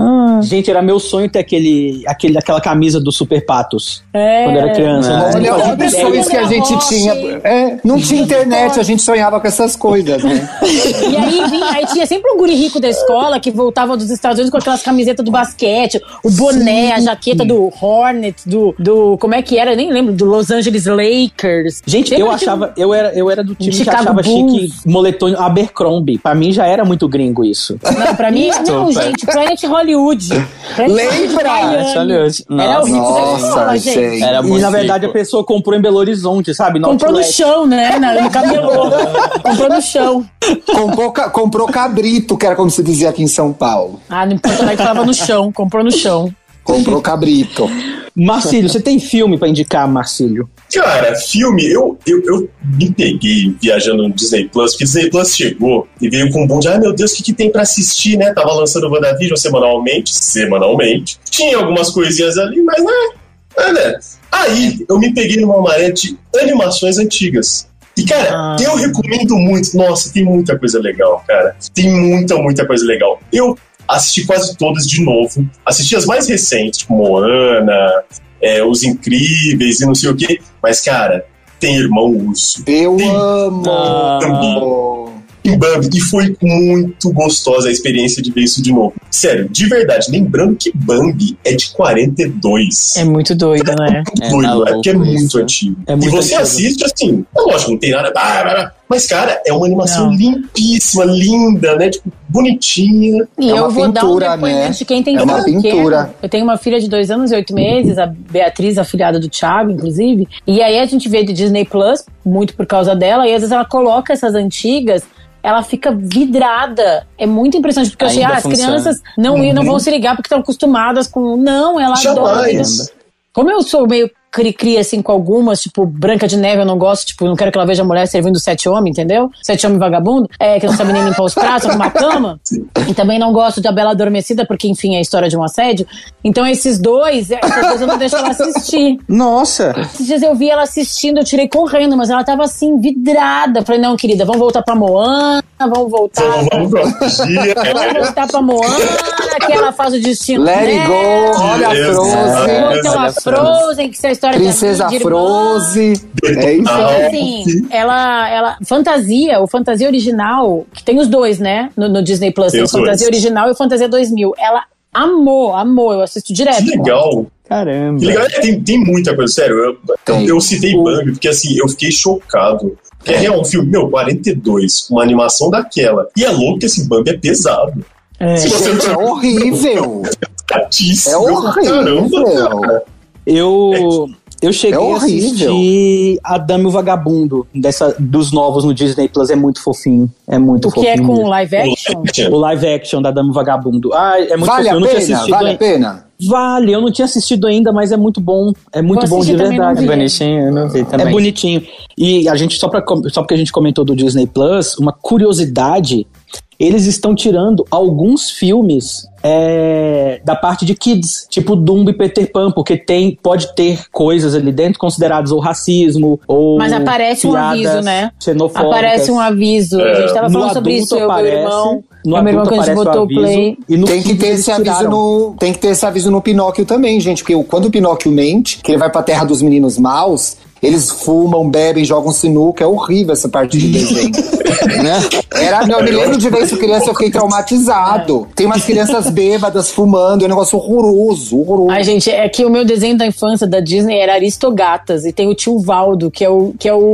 S2: Gente, era meu sonho ter aquele, aquele, aquela camisa do Super Patos.
S5: É.
S2: Quando eu era criança.
S7: É.
S2: Não
S6: Olha, olha os sonhos que a gente
S5: Roche.
S6: tinha. É, não tinha internet, a gente sonhava com essas coisas, né?
S5: E aí, vinha, aí tinha sempre um guri rico da escola que voltava dos Estados Unidos com aquelas camisetas do basquete, o boné, a jaqueta do Hornets, do, do. Como é que era? Eu nem lembro, do Los Angeles Lakers.
S2: Gente,
S5: Sempre
S2: eu achava, eu era, eu era do time que
S5: Chicago
S2: achava
S5: Bulls.
S2: chique moletom Abercrombie. Pra mim já era muito gringo isso.
S5: Não, pra mim, não, gente, Planet Hollywood. Planet
S6: Lembra?
S5: Hollywood,
S7: Hollywood.
S5: Era o rico da
S6: Nossa,
S5: escola, gente.
S7: Era
S2: e na verdade a pessoa comprou em Belo Horizonte, sabe?
S5: Comprou no chão, né? Na- No camelô. Comprou no chão.
S6: Comprou, ca- comprou cabrito, que era como se dizia aqui em São Paulo.
S5: Ah, no Porto Alegre falava no chão. Comprou no chão.
S6: Comprou cabrito.
S2: Marcílio, você tem filme pra indicar, Marcílio?
S1: Cara, filme, eu, eu, eu me peguei viajando no Disney Plus, porque Disney Plus chegou e veio com um boom de, ai meu Deus, o que, que tem pra assistir, né? Tava lançando o WandaVision semanalmente, semanalmente. Tinha algumas coisinhas ali, mas né? é, né? Aí eu me peguei numa maré de animações antigas. E, cara,
S5: Ah.
S1: eu recomendo muito. Nossa, tem muita coisa legal, cara. Tem muita, muita coisa legal. Eu assisti quase todas de novo. Assisti as mais recentes, tipo Moana, é, Os Incríveis e não sei o quê. Mas, cara, tem Irmão Urso.
S6: Eu
S1: Tem
S6: amo.
S1: em Bambi. E foi muito gostosa a experiência de ver isso de novo. Sério, de verdade. Lembrando que Bambi é de 42.
S5: É muito doido, né?
S1: muito
S7: É
S1: doido, é porque é muito
S7: isso.
S1: antigo.
S2: É
S1: e
S2: muito
S1: você
S2: antigo.
S1: assiste assim, é lógico, não tem nada. ah, Mas, cara, é uma animação
S5: Não.
S1: limpíssima, linda, né? Tipo, bonitinha.
S5: E
S6: É
S5: eu
S6: uma
S5: vou dar um
S6: pintura,
S5: depoimento
S6: né?
S5: de quem tem
S6: É uma pintura.
S5: Eu tenho uma filha de dois anos e oito meses, a Beatriz, afilhada do Thiago, inclusive. E aí a gente vê de Disney Plus, muito por causa dela, e às vezes ela coloca essas antigas. Ela fica vidrada. É muito impressionante, porque eu achei,
S7: Ainda
S5: ah, as
S7: funciona.
S5: crianças não,
S1: Uhum.
S5: não vão se ligar porque estão acostumadas com. Não, ela adora.
S1: Jamais.
S5: Como eu sou meio cri-cri, assim, com algumas, tipo, Branca de Neve, eu não gosto, tipo, não quero que ela veja a mulher servindo sete homens, entendeu? Sete homens vagabundo, é, que não sabe nem limpar os pratos, arrumar a cama. E também não gosto da Bela Adormecida, porque, enfim, é a história de um assédio. Então, esses dois, esses dois eu não deixo ela assistir.
S2: Nossa!
S5: Esses dias eu vi ela assistindo, eu tirei correndo, mas ela tava assim, vidrada. Falei, não, querida, vamos voltar pra Moana, vamos voltar.
S1: Vamos magia.
S5: Vamos voltar pra Moana, que ela faz o destino.
S6: Let it
S5: dela.
S6: go, olha a. Frozen.
S5: Então a Frozen, que é a história
S6: Princesa
S5: da.
S6: Frozen. É isso.
S5: Então,
S1: Ah,
S5: assim, ela, ela. Fantasia, o Fantasia original, que tem os dois, né? No, no Disney Plus,
S1: Tem
S5: o Fantasia
S1: dois.
S5: original e o Fantasia 2000. Ela amou, amou, eu assisto direto.
S1: Que legal.
S7: Caramba.
S1: Que legal. É, Tem, tem muita coisa, sério. Eu, eu citei Bambi porque, assim, eu fiquei chocado. Porque é real, um filme, meu, 42, com uma animação daquela. E é louco que esse Bambi é pesado. Se você
S6: Gente, é horrível.
S1: Pesadíssimo.
S6: É horrível.
S1: Caramba, cara.
S2: Eu. Eu cheguei
S6: É
S2: a assistir A Dama e o Vagabundo, dessa, dos novos no Disney Plus, é muito fofinho. É muito
S5: O que é
S2: fofinho.
S5: com
S2: mesmo.
S5: live action?
S2: O live action da e o Vagabundo. Ah, é muito
S6: Vale
S2: fofinho.
S6: a
S2: eu não tinha
S6: pena?
S2: assistido
S6: Vale a pena?
S2: Vale, eu não tinha assistido ainda, mas é muito bom. É muito
S5: Vou
S2: bom de verdade.
S5: vi.
S7: Bonitinho, eu não vi também.
S2: É bonitinho. E a gente, só, pra, com- só porque a gente comentou do Disney Plus, uma curiosidade: eles estão tirando alguns filmes é, da parte de kids, tipo Dumbo e Peter Pan, porque tem, pode ter coisas ali dentro consideradas ou racismo, ou.
S5: Mas aparece um aviso, né? Aparece um aviso. A gente tava
S2: No
S5: falando sobre isso,
S2: adulto
S5: eu e meu
S2: aparece,
S5: irmão.
S2: No
S5: irmão,
S2: adulto
S5: quando a gente botou o
S2: aviso,
S5: play.
S2: E no
S6: Tem que ter esse aviso
S2: tiraram.
S6: no, tem que ter esse aviso no Pinóquio também, gente, porque o- quando o Pinóquio mente, que ele vai pra terra dos meninos maus, eles fumam, bebem, jogam sinuca, é horrível essa parte de desenho. né? Era, não, eu me lembro de ver isso criança, eu fiquei traumatizado. Tem umas crianças bêbadas fumando, é um negócio horroroso, horroroso.
S5: Ai, gente, é que o meu desenho da infância da Disney era Aristogatas e tem o tio Valdo, que é o. Que é o...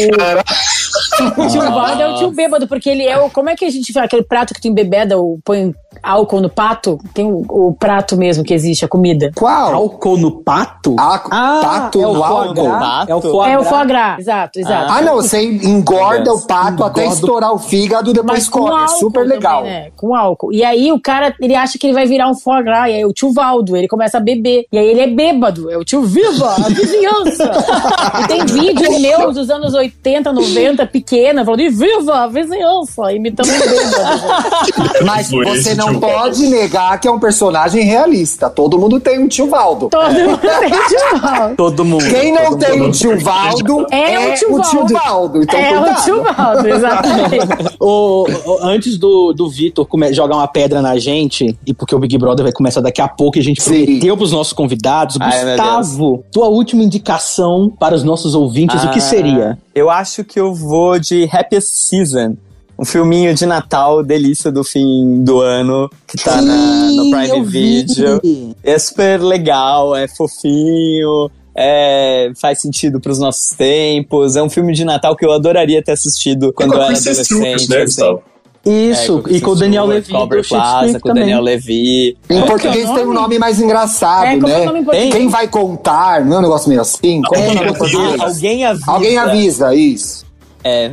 S5: o tio Valdo é o tio bêbado, porque ele é o. Como é que a gente faz aquele prato que tem bebeda, o põe álcool no pato? Tem o, o prato mesmo que existe, a comida.
S6: Qual?
S2: Álcool no pato?
S6: Ah, pato
S2: é o
S6: álcool?
S2: É o foie
S5: É o foie gras, exato, exato.
S6: Ah, não, você engorda o pato até
S2: Engorda o-
S6: estourar o fígado, depois come. É super legal.
S5: também, né? Com álcool. E aí o cara, ele acha que ele vai virar um foie gras. E aí o tio Valdo, ele começa a beber. E aí ele é bêbado. É o tio Viva, a vizinhança. e tem vídeos meus dos anos 80, 90, pequena, falando de Viva, a vizinhança, imitando um bêbado.
S6: Mas você não
S1: tio
S6: pode negar que é um personagem realista. Todo mundo tem um tio Valdo.
S5: Todo mundo tem tio Valdo.
S2: Todo mundo.
S6: Quem não
S2: todo
S6: tem
S2: mundo.
S6: um tio Valdo
S5: É o tio Valdo.
S6: Valdo. Então,
S5: é
S6: cuidado.
S5: o tio Valdo, exatamente.
S2: O- o- antes do, do Vitor jogar uma pedra na gente, e porque o Big Brother vai começar daqui a pouco, e a gente
S6: Sim.
S2: prometeu pros nossos convidados,
S7: Ai,
S2: Gustavo, tua última indicação para os nossos ouvintes, o que
S7: Ah,
S2: seria?
S7: Eu acho que eu vou de Happiest Season. Um filminho de Natal, delícia do fim do ano, que tá na- no Prime
S2: eu vi.
S7: Video. É super legal, é fofinho, é, faz sentido pros nossos tempos. É um filme de Natal que eu adoraria ter assistido quando eu
S1: a
S7: era adolescente.
S1: né,
S7: assim.
S2: Isso,
S7: É,
S2: e com o Daniel Levy
S7: com o Plaza, com. Daniel Levy.
S6: Em
S5: Qual
S6: português
S5: que é o
S6: tem um
S5: nome?
S6: mais engraçado,
S5: É, é
S6: né?
S5: português?
S6: Quem vai contar, não é um negócio meio assim? Qual que é o nome português?
S1: avisa.
S7: Alguém avisa.
S6: Alguém avisa, isso.
S7: É.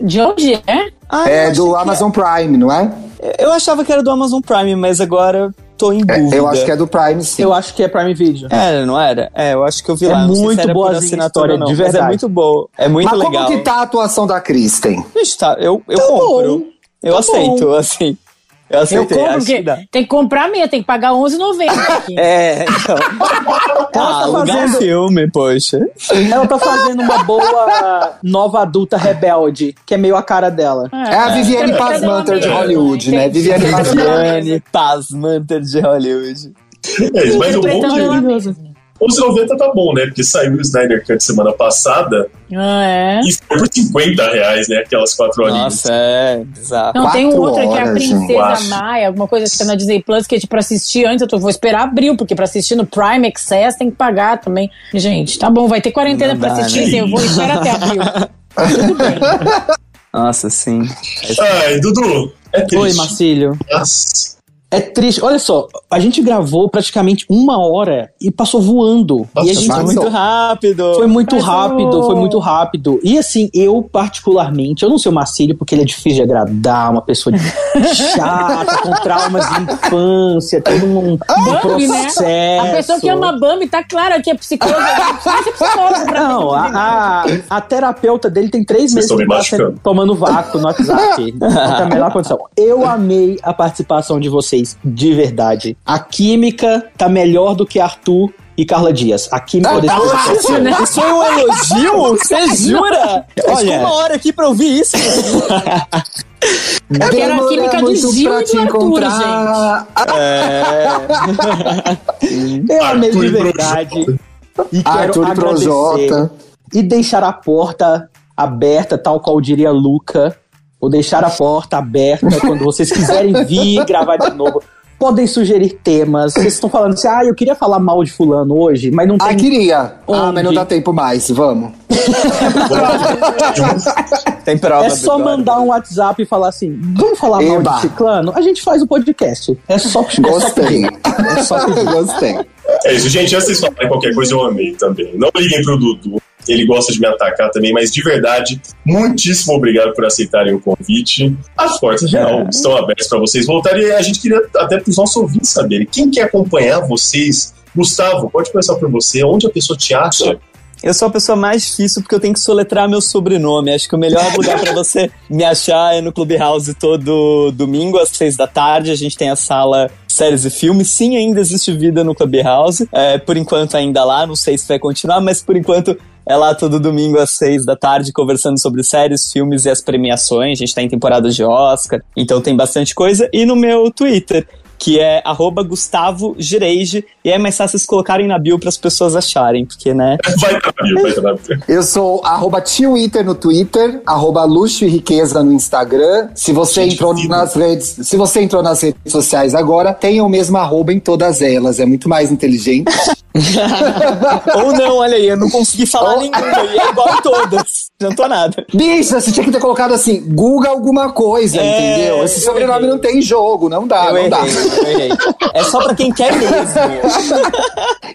S5: De onde é?
S7: Ah,
S6: É do Amazon Prime, não é?
S7: Eu achava que era do Amazon Prime, mas agora tô em
S6: É,
S7: dúvida.
S6: Eu acho que é do Prime, sim.
S2: Eu acho que é Prime Video.
S7: Era, não era? É, eu acho que eu vi
S2: É
S7: lá.
S2: muito boazinha a
S7: assinatura não,
S2: de
S7: mas
S2: verdade.
S7: é muito boa. É muito
S6: Mas
S7: legal.
S6: como que tá a atuação da Kristen?
S7: Ixi, tá, eu, eu
S2: Tá
S7: compro.
S2: bom,
S7: eu
S2: tá
S7: aceito, assim. Eu
S5: Eu
S7: aceitei,
S5: compro
S7: acho que dá.
S5: tem que comprar mesmo, tem que pagar R$11,90 aqui.
S7: É, então.
S2: Ela
S7: ah,
S2: tá
S7: alugar
S2: fazendo-
S7: filme, poxa.
S2: Ela tá fazendo uma boa nova adulta rebelde, que é meio a cara dela.
S6: É a Viviane
S5: É.
S6: Pasmanter de
S5: É.
S6: Hollywood, né? Viviane Pasmanter.
S7: De Hollywood.
S1: É isso, mas o bom de
S5: mesma.
S1: os 90 tá bom, né? Porque saiu o Snyder Cut semana passada
S5: Ah, é?
S1: e saiu por 50 reais, né? Aquelas quatro horinhas.
S7: Nossa, é bizarro.
S5: Não, tem
S6: Quatro
S5: outra que é a
S6: horas,
S5: Princesa. Maia, alguma coisa que tá na Disney Plus, que é tipo pra assistir antes, eu tô, vou esperar abril, porque pra assistir no Prime Access tem que pagar também. Gente, tá bom, vai ter quarentena
S7: Não
S5: pra
S7: dá,
S5: assistir,
S7: né?
S5: assim, eu vou esperar até abril. Tudo bem.
S7: Nossa, sim.
S1: Ai, Dudu, é triste.
S2: Oi, Marcílio.
S1: Nossa.
S2: É triste. Olha só, a gente gravou praticamente uma hora e passou voando.
S1: Nossa,
S2: e a gente
S7: Foi muito rápido.
S2: Foi muito
S5: Passou.
S2: rápido, foi muito rápido. E assim, eu particularmente, eu não sei o Marcílio porque ele é difícil de agradar, uma pessoa de- chata, com traumas de infância, todo um, um
S5: Bambi, né?
S2: processo.
S5: A pessoa que ama Bambi tá clara que é psicóloga. Não
S2: Não, a, a, a terapeuta dele tem três meses
S1: estão me
S2: que tá tomando vácuo no WhatsApp. Tá a melhor condição. Eu amei a participação de vocês, de verdade. A química tá melhor do que Arthur e Carla Dias. A química desse
S5: fácil, né?
S7: Isso foi um elogio? Você jura? Olha,
S2: Olha.
S7: ficou uma hora aqui pra ouvir isso.
S5: Eu quero a química do Gil e do Arthur, gente.
S6: encontrar.
S2: Eu amei de verdade. E quero
S6: Arthur e
S2: agradecer
S6: Projota.
S2: e deixar a porta aberta, tal qual diria Luca. Vou deixar a porta aberta quando vocês quiserem vir gravar de novo. Podem sugerir temas. Vocês estão falando assim, ah, eu queria falar mal de fulano hoje, mas não tem.
S6: Ah, queria. Ah,
S2: Onde?
S6: mas não dá tempo mais. Vamos.
S7: Tem prova
S2: É só
S7: do
S2: mandar um WhatsApp e falar assim, vamos falar mal
S6: Eba.
S2: de ciclano? A gente faz o podcast. É só, é só
S6: Gostei.
S2: É só pedir.
S6: Gostei.
S1: É isso, gente. Antes de vocês falarem qualquer coisa, eu amei também. Não liguem pro Dudu. Ele gosta de me atacar também, mas de verdade, muitíssimo obrigado por aceitarem o convite. As portas real estão abertas para vocês voltarem. E a gente queria até para os nossos ouvintes saberem. Quem quer acompanhar vocês? Gustavo, pode começar por você. Onde a pessoa te acha?
S7: Eu sou a pessoa mais difícil porque eu tenho que soletrar meu sobrenome. Acho que o melhor lugar pra você me achar é no Clubhouse todo domingo às seis da tarde. A gente tem a sala séries e filmes. Sim, ainda existe vida no Clubhouse. É, por enquanto ainda lá, não sei se vai continuar, mas por enquanto é lá todo domingo às seis da tarde conversando sobre séries, filmes e as premiações. A gente tá em temporada de Oscar, então tem bastante coisa. E no meu Twitter, que é arroba Gustavo Gireige, e é mais fácil vocês colocarem na bio para as pessoas acharem, porque, né?
S1: Vai estar na bio, vai estar na bio.
S6: Eu sou arroba Twitter no Twitter, arroba luxo e riqueza no Instagram. Se você
S1: Gente,
S6: entrou nas redes, se você entrou nas redes sociais agora, tenha o mesmo arroba em todas elas. É muito mais inteligente.
S7: Ou não, olha aí, eu não consegui falar nenhuma, e é igual todas. Não tô nada.
S6: Bicho, você tinha que ter colocado assim, Google alguma coisa,
S7: É,
S6: entendeu? Esse sobrenome
S7: errei.
S6: não tem jogo, não dá,
S7: eu
S6: não
S7: errei,
S6: dá.
S7: eu errei. É só pra quem quer mesmo.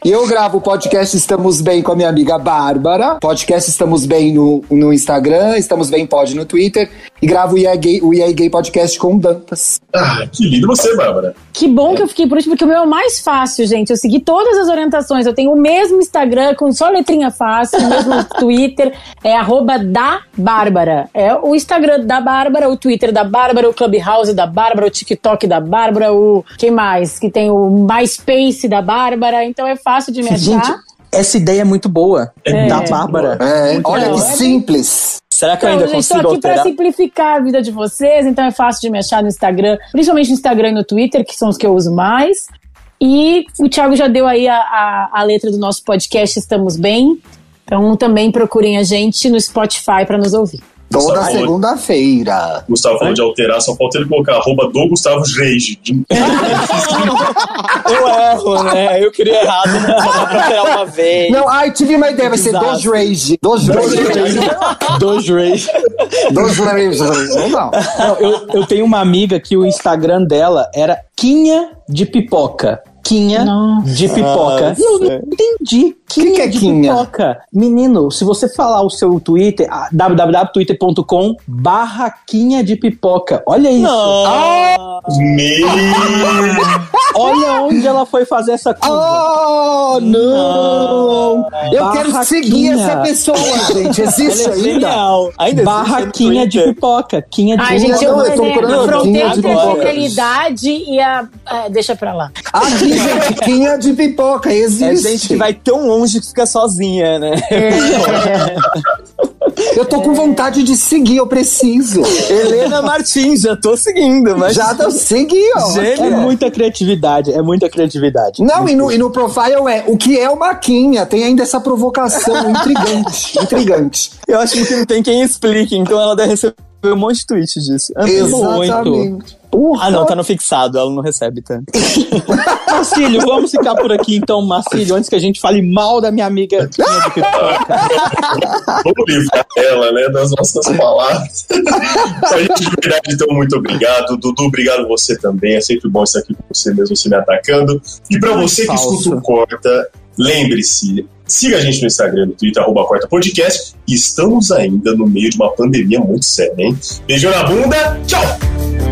S6: E eu gravo o podcast Estamos Bem com a minha amiga Bárbara. Podcast Estamos Bem no, no Instagram, Estamos Bem Pod no Twitter. E gravo o EA Gay, o EA Gay Podcast com o Dantas.
S1: Ah, que lindo você, Bárbara.
S5: Que bom que eu fiquei por último, porque o meu é o mais fácil, gente. Eu segui todas as orientações. Eu tenho o mesmo Instagram com só letrinha fácil, o mesmo Twitter. É arroba da Bárbara. É o Instagram da Bárbara, o Twitter da Bárbara, o Clubhouse da Bárbara, o TikTok da Bárbara, o. Quem mais? Que tem o MySpace da Bárbara. Então é fácil de me achar.
S2: Gente, essa ideia é muito boa.
S1: É
S2: da Bárbara.
S6: É, olha que simples.
S7: Será que eu
S5: Então,
S7: ainda
S5: eu estou
S7: consigo
S5: aqui para simplificar a vida de vocês, então é fácil de me achar no Instagram, principalmente no Instagram e no Twitter, que são os que eu uso mais. E o Thiago já deu aí a, a, a letra do nosso podcast Estamos Bem. Então também procurem a gente no Spotify para nos ouvir.
S6: Toda segunda-feira.
S1: Gustavo falou de alterar, só falta ele colocar arroba do Gustavo. De-
S7: Eu erro, né? Eu queria errado, só dá pra alterar uma vez.
S6: Não, ai, tive uma ideia, vai ser
S7: Exato.
S6: Dos Rage. Dos Rage.
S2: Dois Rays.
S6: Dos Rage. Não, não.
S2: Eu, eu tenho uma amiga que o Instagram dela era Quinha de Pipoca. Quinha de pipoca.
S7: Nossa.
S2: E eu não entendi. Quinha
S6: que é
S2: de
S6: quinha?
S2: pipoca. Menino, se você falar o seu Twitter, ah, www.twitter.com barra quinha de pipoca. Olha isso.
S1: Meu!
S2: Olha onde ela foi fazer essa curva.
S6: Oh, não! Eu quero seguir
S2: Barraquinha.
S6: essa pessoa, gente. Existe
S7: Ela é
S6: ainda?
S7: Ainda existe
S2: Barraquinha de pipoca. Quinha de
S5: Ai, gente,
S6: não,
S5: eu,
S6: eu tô procurando
S5: a fronteira
S6: quinha de
S5: entre a
S6: pipoca.
S5: e a. é, deixa pra lá.
S6: Aqui, gente, quinha de pipoca. Existe.
S7: É gente que vai tão longe que fica sozinha, né?
S6: Eu tô com vontade de seguir, eu preciso.
S7: Helena Martins, já tô seguindo, mas.
S6: Já tô seguindo, ó.
S7: Gênio.
S2: É muita criatividade, é muita criatividade.
S6: Não, e no, e no profile é o que é uma quinha. Tem ainda essa provocação intrigante. intrigante.
S7: Eu acho que não tem quem explique, então ela deve receber um monte de tweet disso. Amei.
S6: Exatamente.
S2: Porra.
S7: Ah, não, tá no fixado, ela não recebe tanto. Marcílio, vamos ficar por aqui então, Marcílio, antes que a gente fale mal da minha amiga Pipoca.
S1: Vamos livrar ela, né, das nossas palavras. a gente, de verdade, então, muito obrigado. Dudu, obrigado você também. É sempre bom estar aqui com você mesmo, você me atacando. E pra você que escuta o Corta, lembre-se, siga a gente no Instagram, no Twitter, arroba Corta Podcast. E estamos ainda no meio de uma pandemia muito séria, hein? Beijo na bunda, tchau!